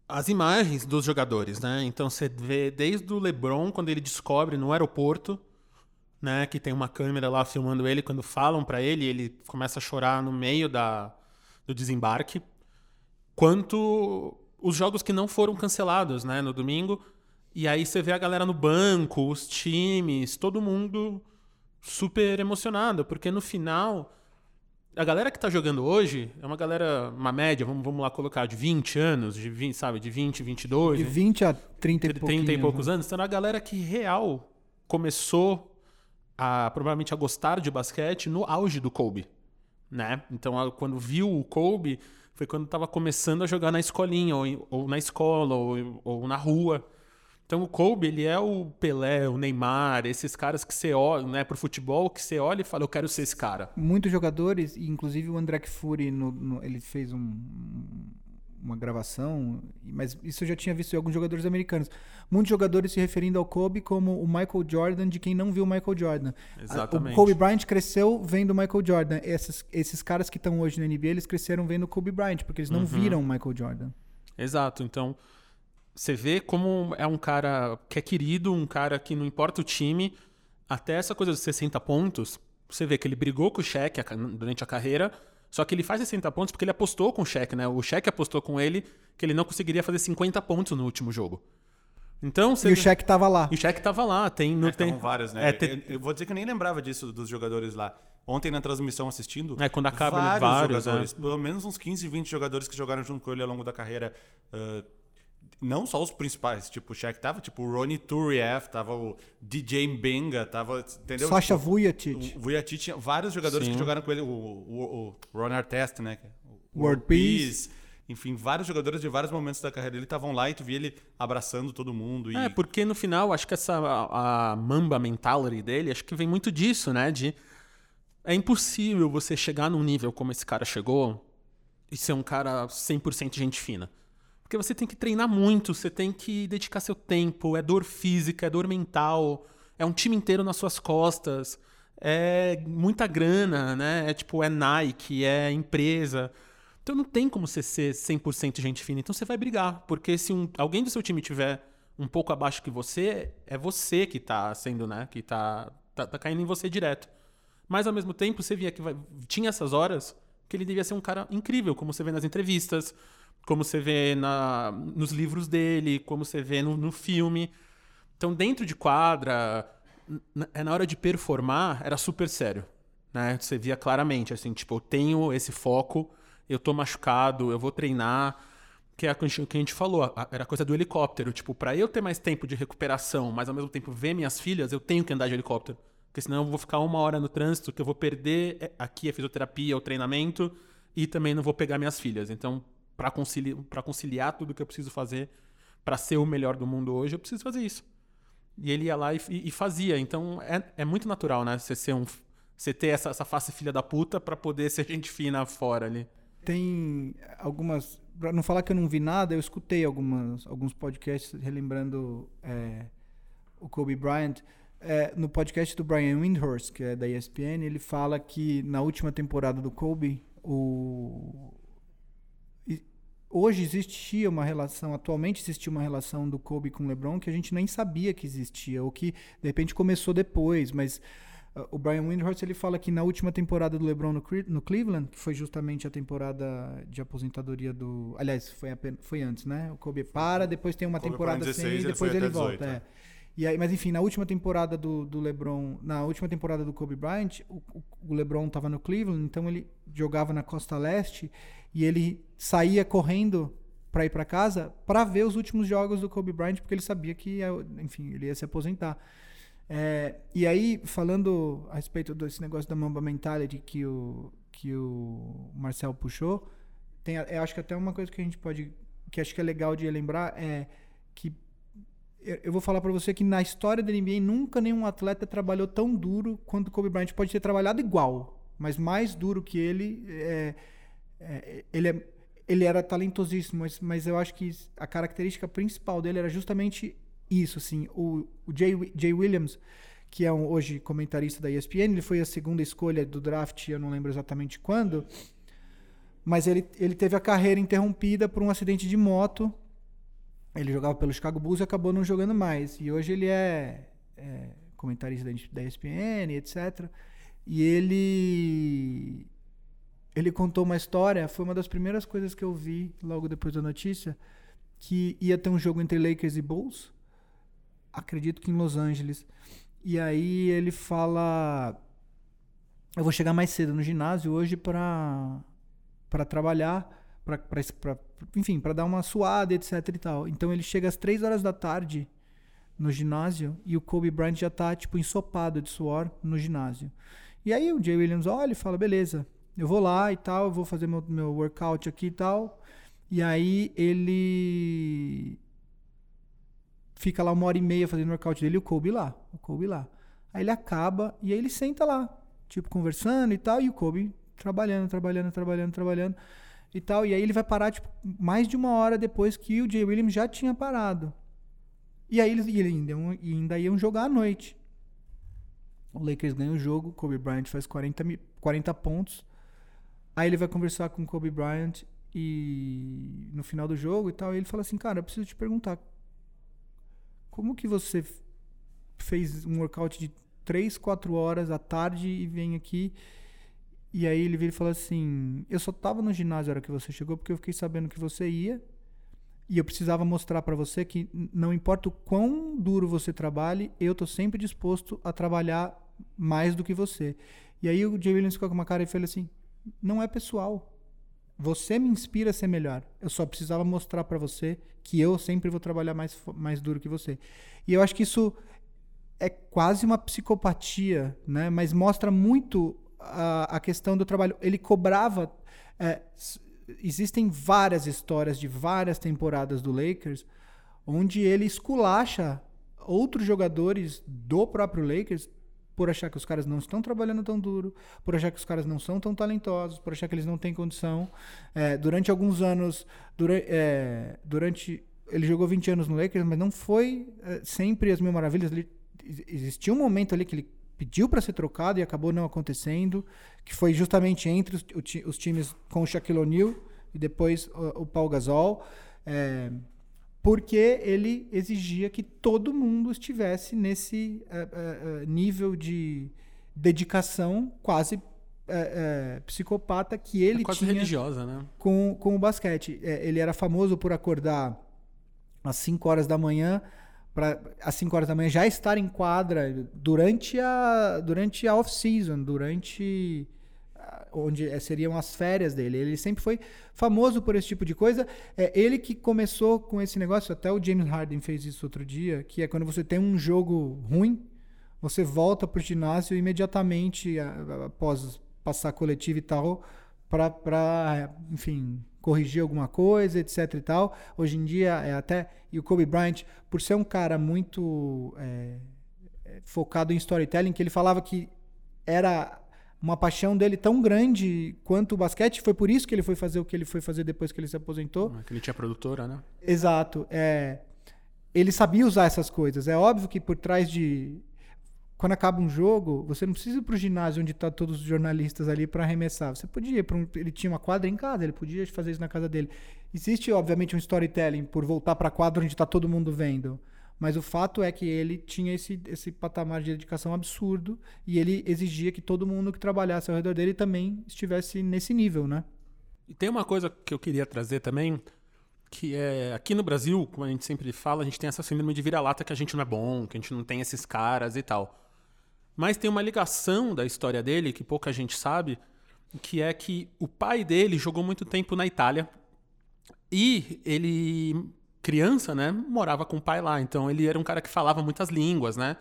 as imagens dos jogadores, né? Então você vê desde o LeBron, quando ele descobre no aeroporto, né, que tem uma câmera lá filmando ele, quando falam pra ele, ele começa a chorar no meio da, do desembarque, quanto os jogos que não foram cancelados, né, no domingo. E aí você vê a galera no banco, os times, todo mundo super emocionado, porque no final a galera que tá jogando hoje é uma galera, uma média, vamos, vamos lá colocar, de 20 anos, de 20, sabe, de 20, 22, De né? 20 a 30 e 30 pouquinhos. e poucos né? anos, então a galera que real começou a provavelmente a gostar de basquete no auge do Kobe, né? Então quando viu o Kobe foi quando estava começando a jogar na escolinha ou, ou na escola ou, ou na rua. Então o Kobe ele é o Pelé, o Neymar, esses caras que você olha, né, pro futebol que você olha e fala eu quero ser esse cara. Muitos jogadores, inclusive o André Fury, no, no- ele fez um- uma gravação, mas isso eu já tinha visto em alguns jogadores americanos. Muitos jogadores se referindo ao Kobe como o Michael Jordan de quem não viu o Michael Jordan. Exatamente. O Kobe Bryant cresceu vendo o Michael Jordan. Esses, esses caras que estão hoje na NBA, eles cresceram vendo o Kobe Bryant, porque eles não viram o Michael Jordan. Exato. Então, você vê como é um cara que é querido, um cara que não importa o time, até essa coisa dos 60 pontos, você vê que ele brigou com o ca- durante a carreira, só que ele faz 60 pontos porque ele apostou com o Shaq, né? O Shaq apostou com ele que ele não conseguiria fazer 50 pontos no último jogo. Então, você E o Shaq tava lá. E o Shaq tava lá, tem no É, tem vários, né? É, tem- eu, eu vou dizer que eu nem lembrava disso dos jogadores lá. Ontem na transmissão assistindo, É, quando acaba, vários, vários, jogadores, é. pelo menos uns 15, 20 jogadores que jogaram junto com ele ao longo da carreira. ah, não só os principais, tipo o Shaq tava, tipo o Ronnie Turieff, tava o DJ Benga, tava, entendeu? Sasha Tipo, Vujacic. O Vujacic tinha vários jogadores Sim. que jogaram com ele, o, o, o Ron Artest, né? O World Peace. Enfim, vários jogadores de vários momentos da carreira dele estavam lá e tu via ele abraçando todo mundo. E... É, porque no final, acho que essa a, a Mamba mentality dele, acho que vem muito disso, né? De é impossível você chegar num nível como esse cara chegou e ser um cara 100% gente fina. Porque você tem que treinar muito, você tem que dedicar seu tempo, é dor física, é dor mental, é um time inteiro nas suas costas, é muita grana, né? É tipo, é Nike, é empresa. Então não tem como você ser 100% gente fina. Então você vai brigar, porque se um- alguém do seu time tiver um pouco abaixo que você, é você que tá sendo, né? Que tá, tá, tá caindo em você direto. Mas ao mesmo tempo, você via que vai- tinha essas horas que ele devia ser um cara incrível, como você vê nas entrevistas, como você vê na, nos livros dele, como você vê no, no filme. Então, dentro de quadra, n- é na hora de performar, era super sério. Né? Você via claramente, assim, tipo, eu tenho esse foco, eu tô machucado, eu vou treinar. Que é a que a gente falou, era a coisa do helicóptero. Tipo, pra eu ter mais tempo de recuperação, mas ao mesmo tempo ver minhas filhas, eu tenho que andar de helicóptero. Porque senão eu vou ficar uma hora no trânsito, que eu vou perder é, aqui a fisioterapia, o treinamento, e também não vou pegar minhas filhas. Então, pra concili pra conciliar tudo que eu preciso fazer pra ser o melhor do mundo hoje, eu preciso fazer isso. E ele ia lá e, e- fazia. Então é, é muito natural, né? Você ser um. Você ter essa, essa face filha da puta pra poder ser <laughs> gente fina fora ali. Tem algumas. Pra não falar que eu não vi nada, eu escutei algumas, alguns podcasts relembrando é, o Kobe Bryant. É, no podcast do Brian Windhorst, que é da ESPN, ele fala que na última temporada do Kobe, o... hoje existia uma relação, atualmente existia uma relação do Kobe com o LeBron que a gente nem sabia que existia, ou que de repente começou depois, mas Uh, O Brian Windhorst ele fala que na última temporada do LeBron no, no Cleveland, que foi justamente a temporada de aposentadoria do. Aliás, foi, apen- foi antes, né? O Kobe para, depois tem uma temporada parou em sem 16, e ele depois foi ele, até 18, volta. é. é. E aí, mas enfim, na última temporada do, do LeBron, na última temporada do Kobe Bryant, o- o LeBron estava no Cleveland, então ele jogava na costa leste e ele saía correndo para ir para casa para ver os últimos jogos do Kobe Bryant, porque ele sabia que, ia, enfim, ele ia se aposentar. É, e aí, falando a respeito desse negócio da Mamba Mentality que o, que o Marcel puxou, tem, eu acho que até uma coisa que a gente pode, que acho que é legal de lembrar é que eu vou falar pra você que na história da NBA nunca nenhum atleta trabalhou tão duro quanto Kobe Bryant. Pode ter trabalhado igual, mas mais duro que ele. É, é, ele, é- ele era talentosíssimo, mas, mas eu acho que a característica principal dele era justamente isso. Assim, o, o Jay, Jay Williams, que é um, hoje comentarista da ESPN, ele foi a segunda escolha do draft, eu não lembro exatamente quando, mas ele, ele teve a carreira interrompida por um acidente de moto ele jogava pelo Chicago Bulls e acabou não jogando mais. E hoje ele é, é comentarista da, da ESPN, etc. E ele ele contou uma história, foi uma das primeiras coisas que eu vi logo depois da notícia, que ia ter um jogo entre Lakers e Bulls, acredito que em Los Angeles. E aí ele fala eu vou chegar mais cedo no ginásio hoje para para trabalhar, pra- enfim, para dar uma suada, etc e tal. Então ele chega às 3 horas da tarde no ginásio e o Kobe Bryant já tá tipo ensopado de suor no ginásio. E aí o Jay Williams olha e fala: "Beleza, eu vou lá e tal, eu vou fazer meu, meu workout aqui e tal". E aí ele fica lá uma hora e meia fazendo o workout dele e o Kobe lá, o Kobe lá. Aí ele acaba e aí ele senta lá, tipo conversando e tal, e o Kobe trabalhando, trabalhando, trabalhando, trabalhando e tal. E aí ele vai parar tipo, mais de uma hora depois que o Jay Williams já tinha parado. E aí eles e ainda, iam- e ainda iam jogar à noite. O Lakers ganha o jogo, Kobe Bryant faz 40, mi- 40 pontos. Aí ele vai conversar com Kobe Bryant e no final do jogo e tal, ele fala assim, cara, eu preciso te perguntar, como que você fez um workout de 3, 4 horas à tarde e vem aqui e aí ele vira e fala assim: Eu só tava no ginásio na hora que você chegou porque eu fiquei sabendo que você ia. E eu precisava mostrar pra você que não importa o quão duro você trabalhe, eu tô sempre disposto a trabalhar mais do que você. E aí o Jay Williams ficou com uma cara e falou assim: Não é pessoal. Você me inspira a ser melhor. Eu só precisava mostrar pra você que eu sempre vou trabalhar mais, mais duro que você. E eu acho que isso é quase uma psicopatia, né? Mas mostra muito a, a questão do trabalho. Ele cobrava. é, existem várias histórias de várias temporadas do Lakers onde ele esculacha outros jogadores do próprio Lakers por achar que os caras não estão trabalhando tão duro, por achar que os caras não são tão talentosos, por achar que eles não têm condição. É, durante alguns anos, dura, é, durante ele jogou 20 anos no Lakers, mas não foi é, sempre as mil maravilhas. Ele, ex- existia um momento ali que ele pediu para ser trocado e acabou não acontecendo, que foi justamente entre os, os times com o Shaquille O'Neal e depois o, o Paul Gasol. É, porque ele exigia que todo mundo estivesse nesse eh, eh, nível de dedicação quase psicopata que ele é quase tinha religiosa, né? com, com o basquete. É, ele era famoso por acordar às 5 horas da manhã, para às 5 horas da manhã já estar em quadra durante a, durante a off-season, durante onde eh, seriam as férias dele. Ele sempre foi famoso por esse tipo de coisa. É ele que começou com esse negócio, até o James Harden fez isso outro dia, que é quando você tem um jogo ruim, você volta pro ginásio imediatamente após passar coletivo e tal, para, enfim, corrigir alguma coisa, etc e tal. Hoje em dia é até e o Kobe Bryant, por ser um cara muito é, focado em storytelling, que ele falava que era uma paixão dele tão grande quanto o basquete, foi por isso que ele foi fazer o que ele foi fazer depois que ele se aposentou. Que ele tinha produtora, né? Exato. É, ele sabia usar essas coisas. É óbvio que por trás de. Quando acaba um jogo, você não precisa ir pro ginásio onde tá todos os jornalistas ali para arremessar. Você podia ir para um. Ele tinha uma quadra em casa, ele podia fazer isso na casa dele. Existe, obviamente, um storytelling por voltar para a quadra onde tá todo mundo vendo. Mas o fato é que ele tinha esse, esse patamar de dedicação absurdo e ele exigia que todo mundo que trabalhasse ao redor dele também estivesse nesse nível, né? E tem uma coisa que eu queria trazer também, que é aqui no Brasil, como a gente sempre fala, a gente tem essa síndrome de vira-lata que a gente não é bom, que a gente não tem esses caras e tal. Mas tem uma ligação da história dele que pouca gente sabe, que é que o pai dele jogou muito tempo na Itália e ele criança, né, morava com o pai lá. Então ele era um cara que falava muitas línguas, né?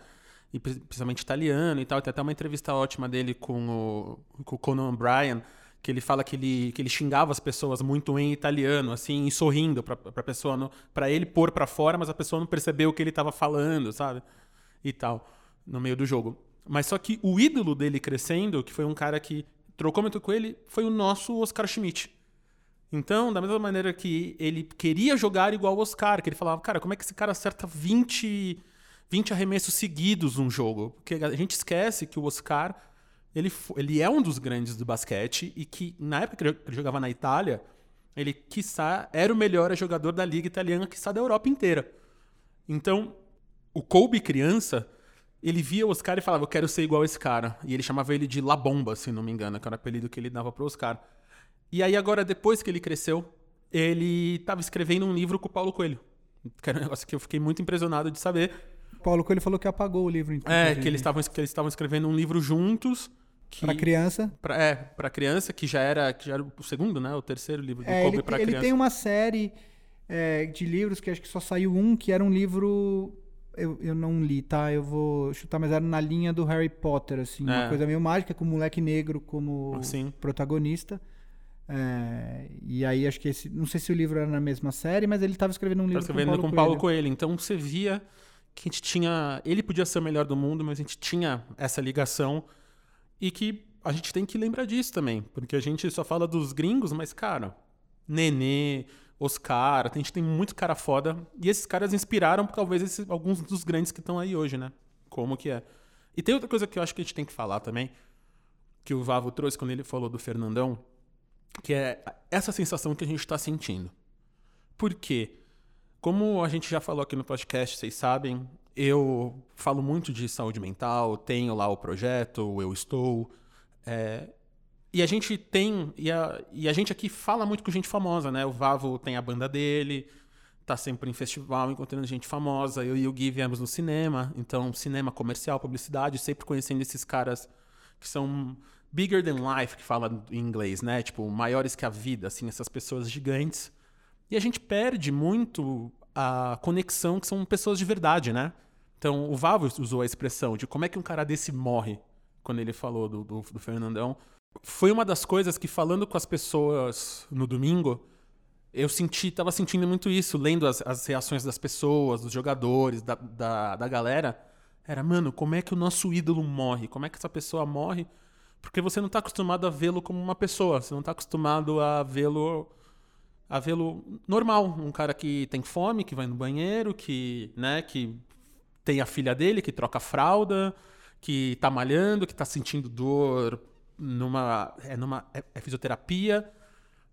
E principalmente italiano e tal. Tem até uma entrevista ótima dele com o, com o Conan O'Brien, que ele fala que ele, que ele xingava as pessoas muito em italiano, assim, e sorrindo pra, pessoa, para ele pôr para fora, mas a pessoa não percebeu o que ele tava falando, sabe? E tal, no meio do jogo. Mas só que o ídolo dele crescendo, que foi um cara que trocou muito com ele, foi o nosso Oscar Schmidt. Então, da mesma maneira que ele queria jogar igual o Oscar, que ele falava, cara, como é que esse cara acerta 20, 20 arremessos seguidos num jogo? Porque a gente esquece que o Oscar ele, ele é um dos grandes do basquete e que, na época que ele jogava na Itália, ele, quiçá, era o melhor jogador da liga italiana, quiçá da Europa inteira. Então, o Kobe criança, ele via o Oscar e falava, eu quero ser igual esse cara. E ele chamava ele de La Bomba, se não me engano, que era o apelido que ele dava pro Oscar. E aí agora, depois que ele cresceu, ele estava escrevendo um livro com o Paulo Coelho. Que era um negócio que eu fiquei muito impressionado de saber. Paulo Coelho falou que apagou o livro. Então, é, que eles estavam que eles estavam escrevendo um livro juntos. Para criança. Pra, é, para criança, que já era que já era o segundo, né? O terceiro livro do é, Kobe para criança. Ele tem uma série é, de livros que acho que só saiu um, que era um livro eu, eu não li, tá? Eu vou chutar, mas era na linha do Harry Potter, assim, é. uma coisa meio mágica, com o moleque negro como Sim. protagonista. É, e aí acho que esse. Não sei se o livro era na mesma série, mas ele estava escrevendo um livro escrevendo com, Paulo, com Paulo Coelho. Então você via que a gente tinha. Ele podia ser o melhor do mundo, mas a gente tinha essa ligação. E que a gente tem que lembrar disso também. Porque a gente só fala dos gringos, mas, cara, Nenê, Oscar, a gente tem muito cara foda. E esses caras inspiraram talvez esses, alguns dos grandes que estão aí hoje, né? Como que é. E tem outra coisa que eu acho que a gente tem que falar também, que o Vavo trouxe quando ele falou do Fernandão, que é essa sensação que a gente está sentindo. Por quê? Como a gente já falou aqui no podcast, vocês sabem, eu falo muito de saúde mental, tenho lá o projeto, eu estou. É, e a gente tem. E a, e a gente aqui fala muito com gente famosa, né? O Vavo tem a banda dele, tá sempre em festival encontrando gente famosa. Eu e o Gui viemos no cinema, então cinema comercial, publicidade, sempre conhecendo esses caras que são bigger than life, que fala em inglês, né? Tipo, maiores que a vida, assim, essas pessoas gigantes. E a gente perde muito a conexão que são pessoas de verdade, né? Então, o Vavo usou a expressão de como é que um cara desse morre, quando ele falou do, do, do Fernandão. Foi uma das coisas que, falando com as pessoas no domingo, eu senti, tava sentindo muito isso, lendo as, as reações das pessoas, dos jogadores, da, da, da galera. Era, mano, como é que o nosso ídolo morre? Como é que essa pessoa morre? Porque você não está acostumado a vê-lo como uma pessoa, você não está acostumado a vê-lo a vê-lo normal, um cara que tem fome, que vai no banheiro, que, né, que tem a filha dele, que troca fralda, que está malhando, que está sentindo dor numa é numa é, é fisioterapia.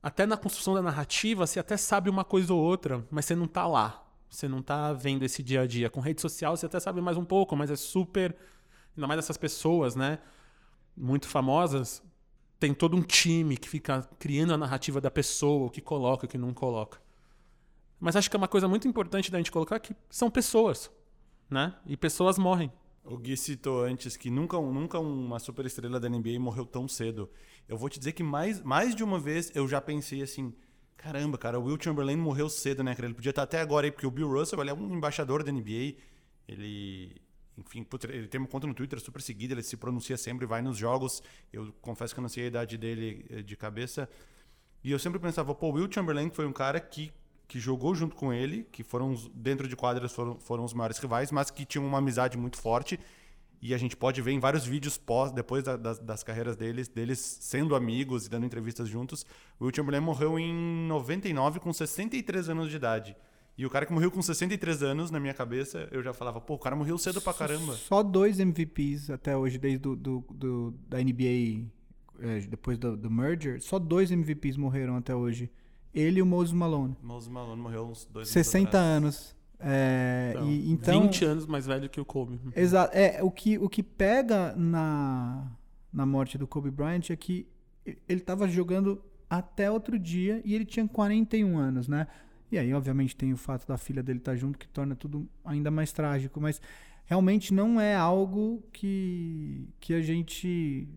Até na construção da narrativa, você até sabe uma coisa ou outra, mas você não está lá. Você não está vendo esse dia a dia. Com rede social, você até sabe mais um pouco, mas é super. Ainda mais essas pessoas, né? Muito famosas, tem todo um time que fica criando a narrativa da pessoa, o que coloca, o que não coloca. Mas acho que é uma coisa muito importante da gente colocar que são pessoas, né? E pessoas morrem. O Gui citou antes que nunca, nunca uma superestrela da NBA morreu tão cedo. Eu vou te dizer que mais, mais de uma vez eu já pensei assim: caramba, cara, o Will Chamberlain morreu cedo, né, cara? Ele podia estar até agora aí, porque o Bill Russell ele é um embaixador da NBA. Ele, enfim, ele tem uma conta no Twitter super seguida, ele se pronuncia sempre, vai nos jogos. Eu confesso que eu não sei a idade dele eh, de cabeça. E eu sempre pensava, pô, Will Chamberlain foi um cara que, que jogou junto com ele, que foram, dentro de quadras, foram, foram os maiores rivais, mas que tinham uma amizade muito forte. E a gente pode ver em vários vídeos pós, depois da, das, das carreiras deles, deles sendo amigos e dando entrevistas juntos. O Will Chamberlain morreu em 99 com 63 anos de idade. E o cara que morreu com 63 anos, na minha cabeça, eu já falava, pô, o cara morreu cedo pra caramba. Só dois MVPs até hoje, desde do, do, do da NBA, é, depois do, do, merger, só dois MVPs morreram até hoje. Ele e o Moses Malone. Moses Malone morreu uns dois 60 anos. É, Então, e, então 20 anos mais velho que o Kobe. <laughs> Exato. É, o que, o que pega na, na morte do Kobe Bryant é que ele estava jogando até outro dia e ele tinha 41 anos, né? E aí, obviamente, tem o fato da filha dele estar junto que torna tudo ainda mais trágico, mas realmente não é algo que, que a gente.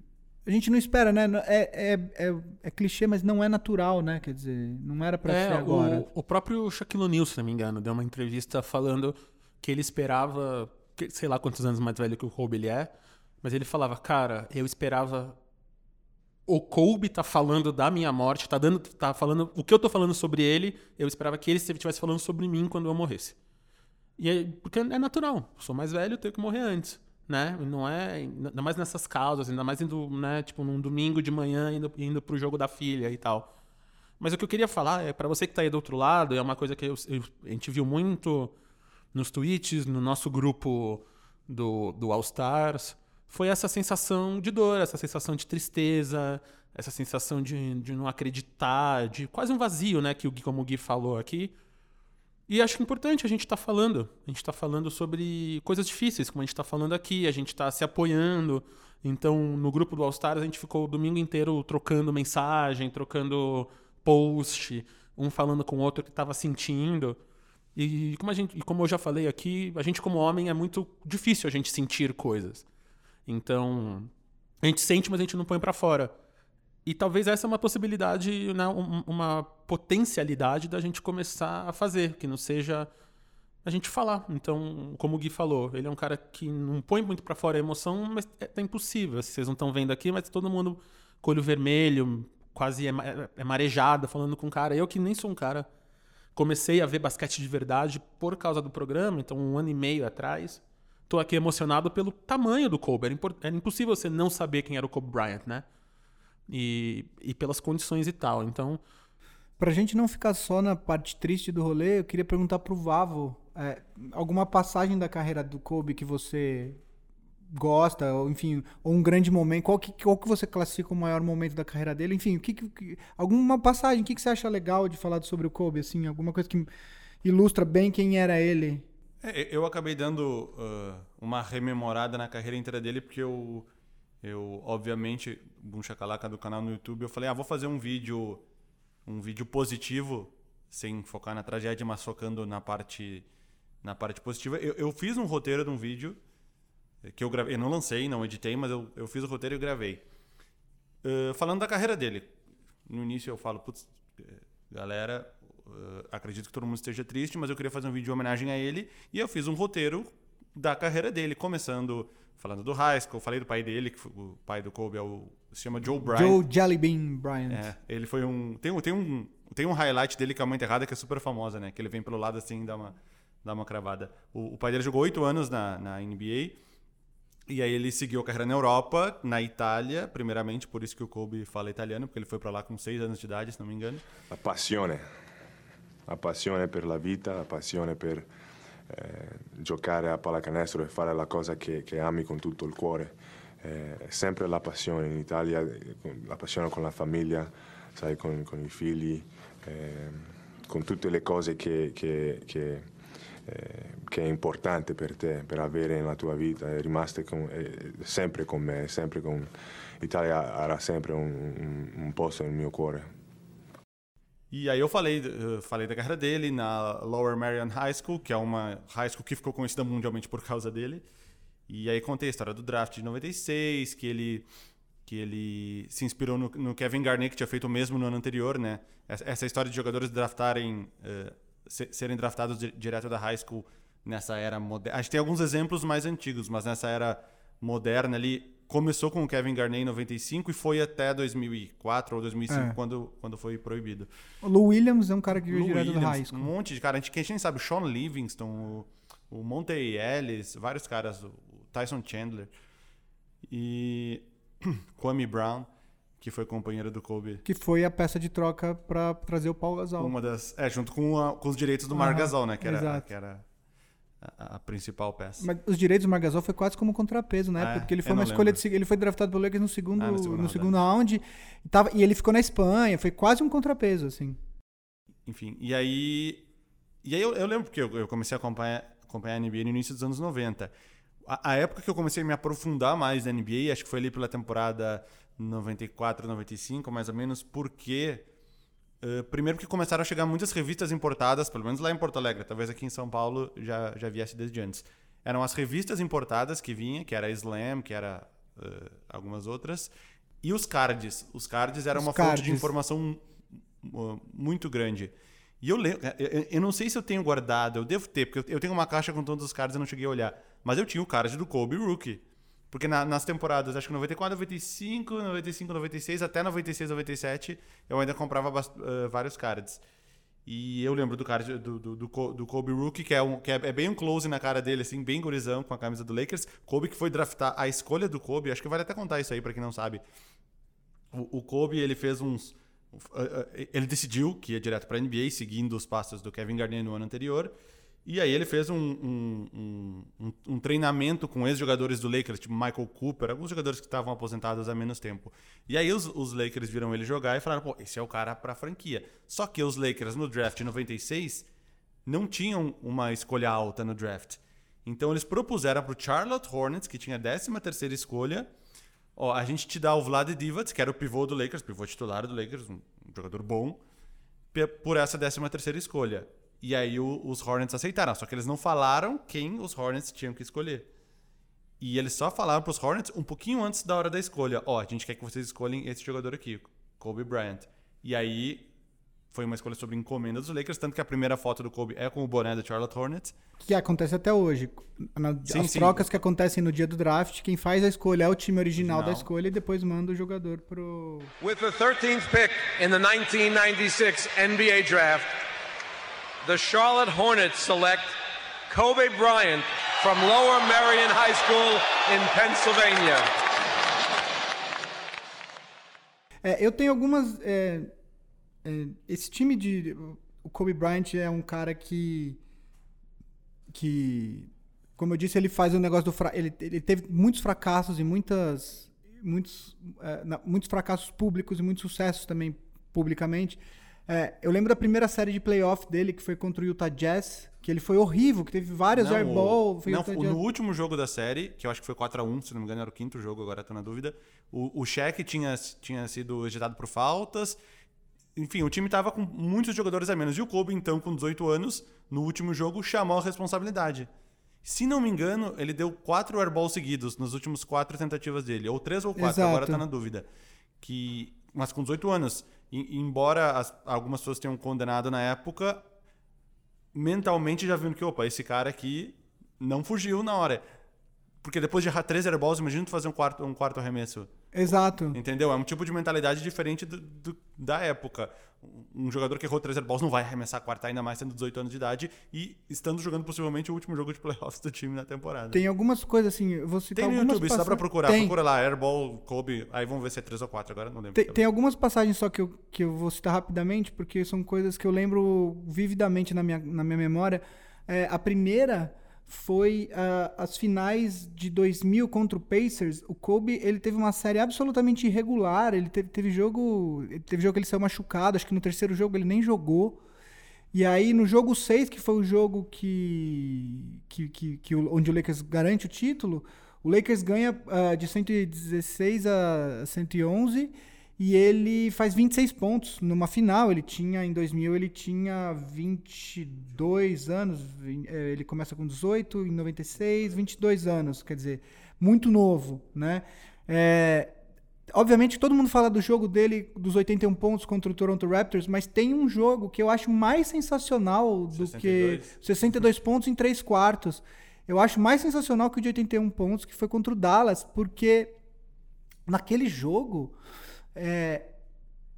A gente não espera, né? É, é, é, é clichê, mas não é natural, né? Quer dizer, não era pra ser É, agora. o, o próprio Shaquille O'Neal, se não me engano, deu uma entrevista falando que ele esperava, sei lá quantos anos mais velho que o Kobe ele é, mas ele falava, cara, eu esperava o Kobe tá falando da minha morte, tá dando, tá falando o que eu tô falando sobre ele, eu esperava que ele estivesse falando sobre mim quando eu morresse. E aí, porque é natural, sou mais velho, tenho que morrer antes, né? Não é, ainda mais nessas causas, ainda mais indo, né, tipo num domingo de manhã indo, indo pro jogo da filha e tal. Mas o que eu queria falar é, para você que tá aí do outro lado, é uma coisa que eu- eu- a gente viu muito nos tweets, no nosso grupo do, do All Stars, foi essa sensação de dor, essa sensação de tristeza, essa sensação de, de não acreditar, de quase um vazio, né, que o Gui, como o Gui falou aqui. E acho é importante a gente estar falando. A gente está falando sobre coisas difíceis, como a gente está falando aqui, a gente está se apoiando. Então, no grupo do All Stars, a gente ficou o domingo inteiro trocando mensagem, trocando post, um falando com o outro que estava sentindo. E como, a gente, e como eu já falei aqui, a gente como homem é muito difícil a gente sentir coisas. Então, a gente sente, mas a gente não põe pra fora. E talvez essa é uma possibilidade, né, um- uma potencialidade da gente começar a fazer, que não seja a gente falar. Então, como o Gui falou, ele é um cara que não põe muito pra fora a emoção, mas é, é impossível. Vocês não estão vendo aqui, mas todo mundo com olho vermelho, quase é, ma- é marejado, falando com o cara. Eu que nem sou um cara comecei a ver basquete de verdade por causa do programa, então um ano e meio atrás. Tô aqui emocionado pelo tamanho do Kobe. Era, era impossível você não saber quem era o Kobe Bryant, né? E, e pelas condições e tal. Então, Pra gente não ficar só na parte triste do rolê, eu queria perguntar pro Vavo é, alguma passagem da carreira do Kobe que você gosta, ou enfim, ou um grande momento, qual que, qual que você classifica o maior momento da carreira dele? Enfim, o que- que- alguma passagem, o que, que você acha legal de falar sobre o Kobe, assim, alguma coisa que ilustra bem quem era ele? É, eu acabei dando ah, uma rememorada na carreira inteira dele, porque eu, eu obviamente, um chacalaca do canal no YouTube, eu falei, ah, vou fazer um vídeo, um vídeo positivo, sem focar na tragédia, mas focando na parte, na parte positiva. Eu, eu fiz um roteiro de um vídeo que eu gravei, eu não lancei, não editei, mas eu, eu fiz o roteiro e gravei. Ah, falando da carreira dele. No início eu falo, putz, eh, galera, eh, acredito que todo mundo esteja triste, mas eu queria fazer um vídeo de homenagem a ele e eu fiz um roteiro da carreira dele, começando falando do high school, falei do pai dele, que foi- o pai do Kobe é o, se chama Joe Bryant. Joe Jellybean Bryant. É, ele foi um tem, um. tem um. Tem um highlight dele com a mãe enterrada que é super famosa, né? Que ele vem pelo lado assim e dá uma, dá uma cravada. O, o pai dele jogou oito anos na, na NBA. E aí ele seguiu a carreira na Europa, na Itália, primeiramente, por isso que o Kobe fala italiano, porque ele foi pra lá com seis anos de idade, se não me engano. passione, la passione per la vita, la passione per eh, giocare a pallacanestro e fare la cosa che, che ami con tutto il cuore. Eh, sempre la passione in Italia, eh, la passione con la famiglia, sai, con, con i figli, eh, con tutte le cose che, che- che, eh, che è importante per te, per avere nella tua vita, è rimasta sempre con me, sempre con... L'Italia avrà sempre un, un- un posto nel mio cuore. E aí eu falei, eh, falei da carreira dele na Lower Marion High School, que é uma high school que ficou conhecida mundialmente por causa dele. E aí contei a história do draft de 96, que ele que ele se inspirou no, no Kevin Garnett, que tinha feito o mesmo no ano anterior, né? Essa, história de jogadores draftarem, se- serem draftados di- direto da high school nessa era moderna. A gente tem alguns exemplos mais antigos, mas nessa era moderna ali, começou com o Kevin Garnett em 95 e foi até 2004 ou 2005, É. quando, quando foi proibido. O Lou Williams é um cara que veio Lou direto do high Um school. monte de cara. A gente, que a gente nem sabe, o Sean Livingston, o, o Monte Ellis, vários caras, o Tyson Chandler e <clears throat> Kwame Brown, que foi companheiro do Kobe. Que foi a peça de troca pra trazer o Paul Gasol. Uma das, é, junto com, a- com os direitos do Mar Aham, Gasol, né? Que era, exato. que era a, a principal peça. Mas os direitos do Margasol foi quase como contrapeso na Ah, época, é? porque ele foi uma escolha de ele foi draftado pelo Lakers no segundo, Ah, no no segundo round, round e, tava, e ele ficou na Espanha, foi quase um contrapeso assim. Enfim, e aí E aí eu, eu lembro porque eu, eu comecei a acompanhar, acompanhar a NBA no início dos anos 90. A, a, época que eu comecei a me aprofundar mais na NBA, acho que foi ali pela temporada 94, 95, mais ou menos, porque. Uh, primeiro que começaram a chegar muitas revistas importadas, pelo menos lá em Porto Alegre, talvez aqui em São Paulo já, já viesse desde antes. Eram as revistas importadas que vinha, que era a Slam, que era uh, algumas outras, e os cards. Os cards eram os uma cards. fonte de informação muito grande. E eu lembro, eu não sei se eu tenho guardado, eu devo ter, porque eu tenho uma caixa com todos os cards e não cheguei a olhar. Mas eu tinha o card do Kobe Rookie. Porque na, nas temporadas, acho que 94, 95, 95, 96, até 96, 97, eu ainda comprava uh, vários cards. E eu lembro do card do, do, do, do Kobe Rookie, que, é, um, que é, é, bem um close na cara dele, assim, bem gurizão, com a camisa do Lakers. Kobe que foi draftar a escolha do Kobe, acho que vale até contar isso aí para quem não sabe. O, o Kobe, ele fez uns ele decidiu que ia direto para NBA, seguindo os passos do Kevin Garnett no ano anterior. E aí ele fez um, um, um, um treinamento com ex-jogadores do Lakers, tipo Michael Cooper, alguns jogadores que estavam aposentados há menos tempo. E aí os, os Lakers viram ele jogar e falaram, pô, esse é o cara para a franquia. Só que os Lakers no draft de 96 não tinham uma escolha alta no draft. Então eles propuseram para o Charlotte Hornets, que tinha a 13 terceira escolha, Ó, a gente te dá o Vlad Divac, que era o pivô do Lakers, pivô titular do Lakers, um, jogador bom, por essa 13 terceira escolha. E aí o, os Hornets aceitaram, só que eles não falaram quem os Hornets tinham que escolher. E eles só falaram para os Hornets um pouquinho antes da hora da escolha. Ó, a gente quer que vocês escolhem esse jogador aqui, Kobe Bryant. E aí foi uma escolha sobre encomenda dos Lakers, tanto que a primeira foto do Kobe é com o boné do Charlotte Hornets. Que acontece até hoje. Na, sim, as sim. trocas que acontecem no dia do draft, quem faz a escolha é o time original, original. da escolha e depois manda o jogador pro. With the 13th pick in the 1996 NBA draft, the Charlotte Hornets select Kobe Bryant from Lower Merion High School in Pennsylvania. É, eu tenho algumas. É é, esse time de. O Kobe Bryant é um cara que. que. Como eu disse, ele faz o um negócio do. Fra ele, ele teve muitos fracassos e muitas. Muitos, é, muitos fracassos públicos e muitos sucessos também publicamente. É, eu lembro da primeira série de playoff dele, que foi contra o Utah Jazz, que ele foi horrível, que teve vários airball. Não, no último jogo da série, que eu acho que foi 4x1, se não me engano era o quinto jogo, agora estou na dúvida, o, o Shaq tinha, tinha sido ejetado por faltas, enfim, o time estava com muitos jogadores a menos. E o Kobe, então, com 18 anos, no último jogo, chamou a responsabilidade. Se não me engano, ele deu quatro airballs seguidos nas últimas quatro tentativas dele. Ou três ou quatro, Exato. agora está na dúvida. Que, mas com 18 anos. Embora as, algumas pessoas tenham condenado na época, mentalmente já viram que, opa, esse cara aqui não fugiu na hora. Porque depois de errar três airballs, imagina tu fazer um quarto, um quarto arremesso. Exato. Entendeu? É um tipo de mentalidade diferente do, do, da época. Um jogador que errou três airballs não vai arremessar a quarta, ainda mais tendo 18 anos de idade e estando jogando possivelmente o último jogo de playoffs do time na temporada. Tem algumas coisas assim, você Tem no YouTube, isso dá pra procurar. Tem. Procura lá, airball, Kobe, aí vamos ver se é três ou quatro, agora não lembro. Tem, tem, algumas passagens só que eu, que eu vou citar rapidamente, porque são coisas que eu lembro vividamente na minha, na minha memória. É, a primeira foi uh, as finais de 2000 contra o Pacers. O Kobe ele teve uma série absolutamente irregular. Ele teve, teve jogo, teve jogo que ele saiu machucado. Acho que no terceiro jogo ele nem jogou. E aí no jogo 6, que foi o jogo que, que, que, que onde o Lakers garante o título, o Lakers ganha uh, de 116 a 111 e ele faz 26 pontos numa final. Ele tinha, em 2000, ele tinha 22 anos. É, ele começa com 18, em 96, 22 anos. Quer dizer, muito novo, né? É, obviamente, todo mundo fala do jogo dele, dos 81 pontos contra o Toronto Raptors, mas tem um jogo que eu acho mais sensacional do 62. que 62 pontos em 3 quartos. Eu acho mais sensacional que o de 81 pontos, que foi contra o Dallas, porque naquele jogo é,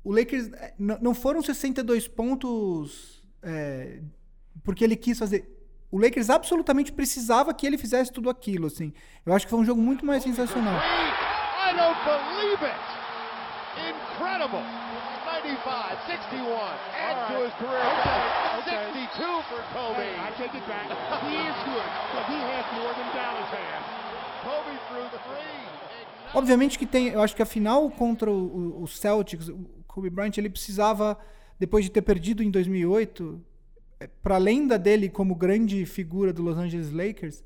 o Lakers é, não foram 62 pontos é, porque ele quis fazer. O Lakers absolutamente precisava que ele fizesse tudo aquilo, assim. Eu acho que foi um jogo muito mais sensacional. I don't believe it. Incredible. 95, 61. Add to his career. Okay. 62 for Kobe. I take it back. He is good, but he has more than Dallas has. Kobe threw three. Obviamente que tem, eu acho que a final contra o, Celtics, o Kobe Bryant, ele precisava, depois de ter perdido em 2008, para além da dele como grande figura do Los Angeles Lakers,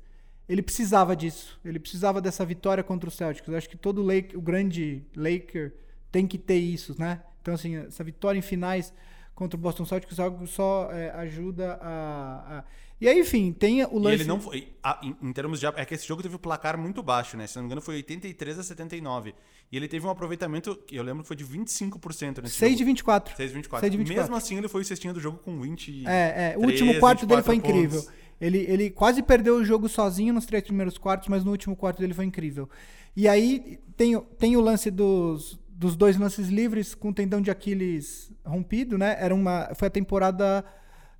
ele precisava disso. Ele precisava dessa vitória contra o Celtics. Eu acho que todo Lake, o grande Laker tem que ter isso, né? Então, assim, essa vitória em finais contra o Boston Celtics algo só é, ajuda a, a, E aí, enfim, tem o lance... E ele não foi... a- em, em termos de... É que esse jogo teve um placar muito baixo, né? Se não me engano, foi 83 a 79. E ele teve um aproveitamento, que eu lembro que foi de 25% nesse 6 de jogo. 24. 6 de 24. 6 de 24. Mesmo assim, ele foi o cestinho do jogo com 20... É, é. O 3, último quarto dele foi 24 incrível. pontos. Ele, ele quase perdeu o jogo sozinho nos três primeiros quartos, mas no último quarto dele foi incrível. E aí tem, o- tem o lance dos, dos dois lances livres com o tendão de Aquiles rompido, né? Era uma, foi a temporada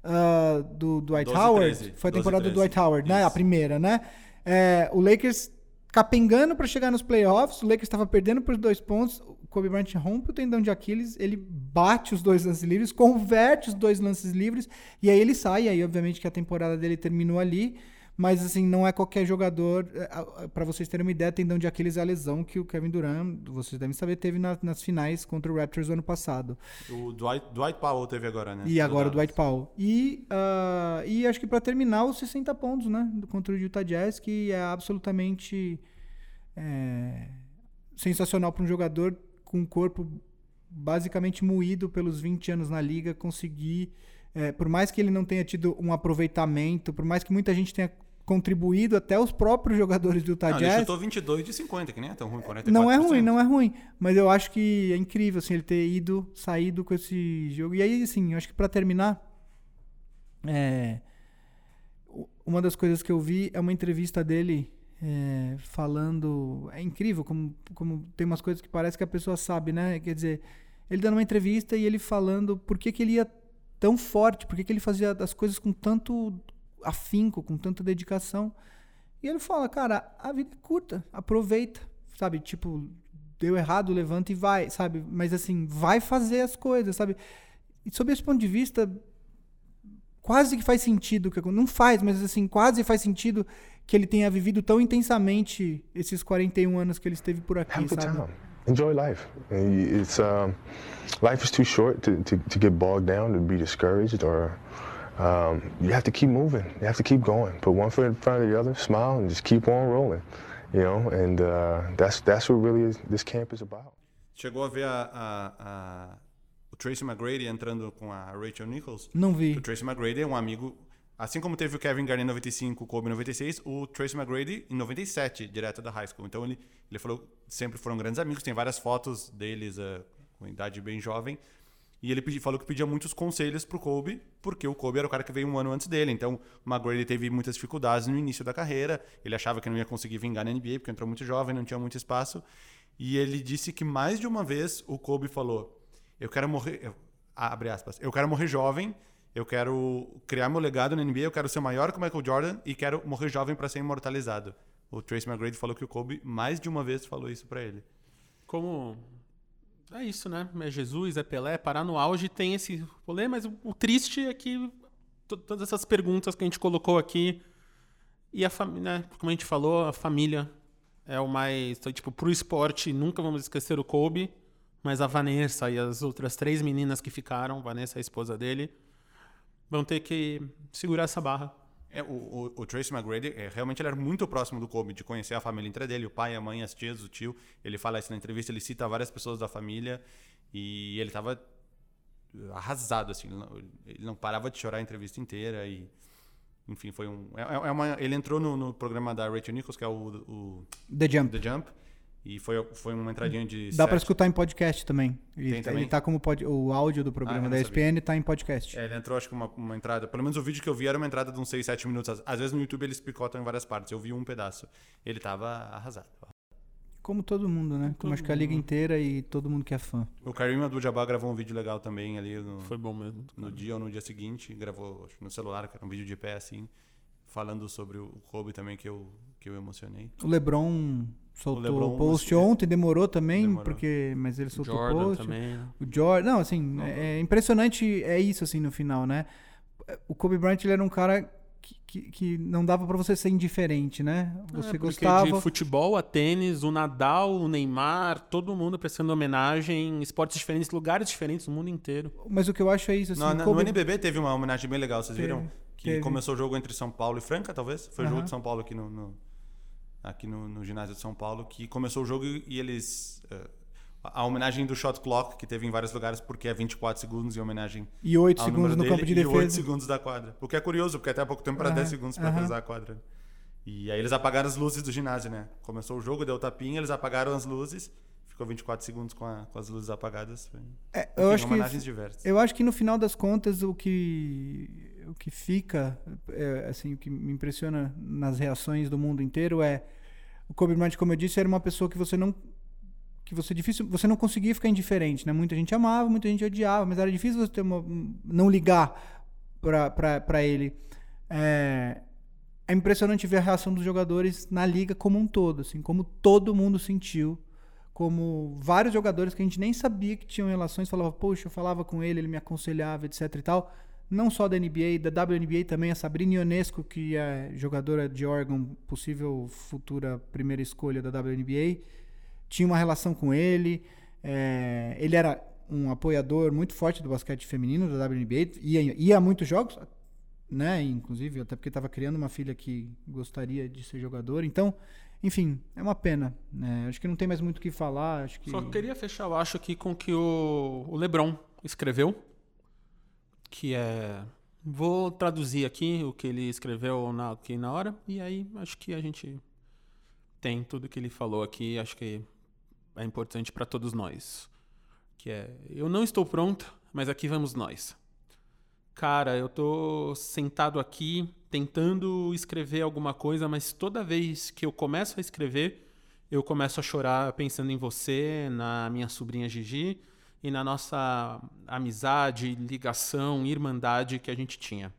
ah, do Dwight 12, Howard. 13. Foi a 12, temporada do 13. Dwight Howard, né? A Isso. primeira, né? É, o Lakers capengando para chegar nos playoffs, o Lakers estava perdendo por dois pontos, o Kobe Bryant rompe o tendão de Aquiles, ele bate os dois lances livres, converte os dois lances livres, e aí ele sai, e aí obviamente que a temporada dele terminou ali, mas assim, não é qualquer jogador, para vocês terem uma ideia, tendão de Aquiles é a lesão que o Kevin Durant, vocês devem saber, teve na- nas finais contra o Raptors do ano passado. O Dwight, Dwight Powell teve agora, né? E agora o Dwight Powell. E, ah, e acho que para terminar, os 60 pontos, né? Contra o Utah Jazz, que é absolutamente é, sensacional para um jogador com um corpo basicamente moído pelos 20 anos na liga, conseguir, é, por mais que ele não tenha tido um aproveitamento, por mais que muita gente tenha contribuído, até os próprios jogadores do Utah Não, ele Jazz. chutou 22 de 50, que nem é tão ruim, 44%. Não é ruim, não é ruim. Mas eu acho que é incrível, assim, ele ter ido, saído com esse jogo. E aí, assim, eu acho que pra terminar, é, uma das coisas que eu vi é uma entrevista dele é, falando. É incrível como, como tem umas coisas que parece que a pessoa sabe, né? Quer dizer, ele dando uma entrevista e ele falando por que, que ele ia tão forte, por que, que ele fazia as coisas com tanto afinco, com tanta dedicação. E ele fala, cara, a vida é curta, aproveita, sabe? Tipo, deu errado, levanta e vai, sabe? Mas assim, vai fazer as coisas, sabe? E sob esse ponto de vista, quase que faz sentido, que não faz, mas assim, quase faz sentido que ele tenha vivido tão intensamente esses 41 anos que ele esteve por aqui, Have sabe? time. Enjoy life. It's um, life is too short to, to, to get bogged down, to be discouraged, or um, you have to keep moving. You have to keep going. Put one foot in front of the other, smile, and just keep on rolling. You know, and uh, that's that's what really is, this camp is about. Chegou a ver a, a- a- o Tracy McGrady entrando com a Rachel Nichols? Não vi. O Tracy McGrady é um amigo. Assim como teve o Kevin Garnett em 95, o Kobe em 96, o Tracy McGrady em 97, direto da high school. Então ele, ele falou sempre foram grandes amigos, tem várias fotos deles eh, com idade bem jovem. E ele pedi- falou que pedia muitos conselhos pro Kobe, porque o Kobe era o cara que veio um ano antes dele. Então o McGrady teve muitas dificuldades no início da carreira. Ele achava que não ia conseguir vingar na NBA, porque entrou muito jovem, não tinha muito espaço. E ele disse que mais de uma vez o Kobe falou: Eu quero morrer. eu- abre aspas. Eu quero morrer jovem. Eu quero criar meu legado na NBA. Eu quero ser maior que o Michael Jordan e quero morrer jovem para ser imortalizado. O Tracy McGrady falou que o Kobe mais de uma vez falou isso para ele. Como. É isso, né? É Jesus, é Pelé, parar no auge tem esse rolê, mas o, triste é que to- todas essas perguntas que a gente colocou aqui e a família, né? Como a gente falou, a família é o mais. Tipo, pro esporte, nunca vamos esquecer o Kobe, mas a Vanessa e as outras três meninas que ficaram, Vanessa, a esposa dele, vão ter que segurar essa barra. É, o, o, o Tracy McGrady, é, realmente ele era muito próximo do Kobe, de conhecer a família inteira dele, o pai, a mãe, as tias, o tio. Ele fala isso na entrevista, ele cita várias pessoas da família e ele tava arrasado, assim. Ele não, ele não parava de chorar a entrevista inteira e... Enfim, foi um... É, é uma, ele entrou no, no programa da Rachel Nichols, que é o, o The Jump. The Jump, e foi, foi uma entradinha de Dá pra sete- escutar em podcast também. Ele, Tem também? ele tá como pod, o áudio do Ah, programa eu da. ESPN tá em podcast. É, ele entrou, acho que uma, uma entrada. Pelo menos o vídeo que eu vi era uma entrada de uns 6, 7 minutos. Às, às vezes no YouTube eles picotam em várias partes. Eu vi um pedaço. Ele tava arrasado. Como todo mundo, né? Como acho que a liga inteira e todo mundo que é fã. O Karim Abdul-Jabbar gravou um vídeo legal também ali no, Foi bom mesmo. no dia ou no dia seguinte. Gravou acho, no celular, que era um vídeo de pé assim. Falando sobre o Kobe também, que eu, que eu emocionei. O LeBron soltou o, LeBron, post mas- ontem, demorou também, Demorou. porque mas ele soltou o Jordan post. também. né? O Jordan, não, assim, é é impressionante é isso assim no final, né? O Kobe Bryant ele era um cara que, que, que não dava pra você ser indiferente, né? Você É, porque gostava. De futebol a tênis, o Nadal, o Neymar, todo mundo prestando homenagem em esportes diferentes, lugares diferentes no mundo inteiro. Mas o que eu acho é isso, assim, No, no Kobe- NBB teve uma homenagem bem legal, vocês Teve, viram? Que teve. começou o jogo entre São Paulo e Franca, talvez? Foi o jogo Aham. de São Paulo aqui no, no- aqui no, no ginásio de São Paulo, que começou o jogo e, e eles... eh, a homenagem do shot clock, que teve em vários lugares, porque é 24 segundos em homenagem E 8 ao segundos no dele, campo de e 8 defesa. segundos da quadra. O que é curioso, porque até há pouco tempo era Aham, 10 segundos para aham. cruzar a quadra. E aí eles apagaram as luzes do ginásio, né? Começou o jogo, deu tapinha, eles apagaram as luzes, ficou 24 segundos com, a- com as luzes apagadas. Foi... É, eu acho que homenagens diversas. eu acho que no final das contas o que o que fica é, assim o que me impressiona nas reações do mundo inteiro é o Kobe Bryant como eu disse era uma pessoa que você não que você difícil você não conseguia ficar indiferente né muita gente amava muita gente odiava mas era difícil você ter uma, não ligar para ele é, é impressionante ver a reação dos jogadores na liga como um todo, assim, como todo mundo sentiu, como vários jogadores que a gente nem sabia que tinham relações, falava, poxa, eu falava com ele, ele me aconselhava, etc e tal. Não só da NBA, da WNBA também, a Sabrina Ionesco, que é jogadora de Oregon, possível futura primeira escolha da WNBA, tinha uma relação com ele. é, ele era um apoiador muito forte do basquete feminino da WNBA, ia, ia a muitos jogos, né? Inclusive, até porque estava criando uma filha que gostaria de ser jogador. Então, enfim, é uma pena. Né? Acho que não tem mais muito o que falar. Acho que Só queria fechar, eu acho, aqui com o que o, o LeBron escreveu, que é... Vou traduzir aqui o que ele escreveu na, aqui na hora, e aí acho que a gente tem tudo que ele falou aqui, acho que é importante para todos nós. Que é, eu não estou pronto, mas aqui vamos nós. Cara, eu tô sentado aqui tentando escrever alguma coisa, mas toda vez que eu começo a escrever, eu começo a chorar pensando em você, na minha sobrinha Gigi e na nossa amizade, ligação, irmandade que a gente tinha.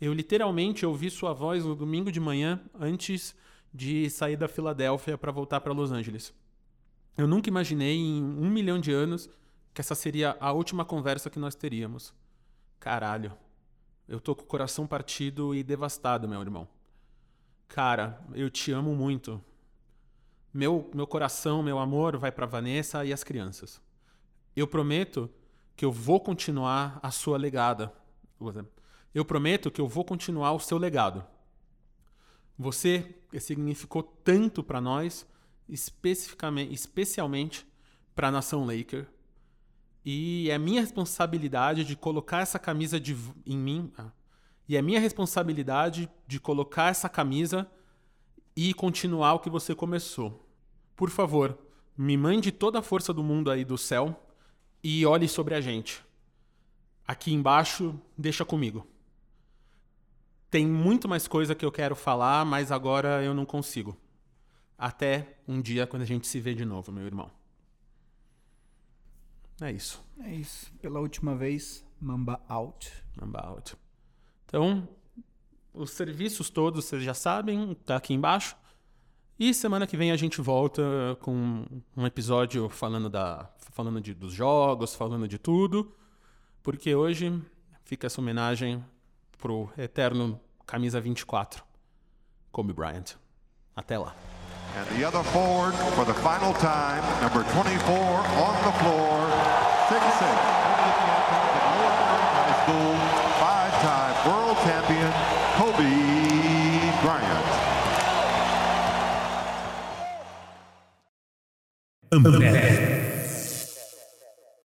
Eu literalmente ouvi sua voz no domingo de manhã antes de sair da Filadélfia para voltar para Los Angeles. Eu nunca imaginei em um milhão de anos que essa seria a última conversa que nós teríamos. Caralho, eu tô com o coração partido e devastado, meu irmão. Cara, eu te amo muito. Meu, meu coração, meu amor vai para Vanessa e as crianças. Eu prometo que eu vou continuar a sua legada. Eu prometo que eu vou continuar o seu legado. Você significou tanto para nós, especificamente, especialmente para a nação Laker. E é minha responsabilidade de colocar essa camisa de, em mim. ah, E é minha responsabilidade de colocar essa camisa e continuar o que você começou. Por favor, me mande toda a força do mundo aí do céu e olhe sobre a gente. Aqui embaixo, deixa comigo. Tem muito mais coisa que eu quero falar, mas agora eu não consigo. Até um dia quando a gente se vê de novo, meu irmão. É isso. é isso. Pela última vez, Mamba out. About. Então, os serviços todos vocês já sabem, tá aqui embaixo. E semana que vem a gente volta com um episódio falando da falando de, dos jogos, falando de tudo, porque hoje fica essa homenagem pro eterno camisa 24, Kobe Bryant. Até lá. And the other forward for the final time, number 24 on the floor, 6'6". High School, five-time world champion, Kobe Bryant. Ambev.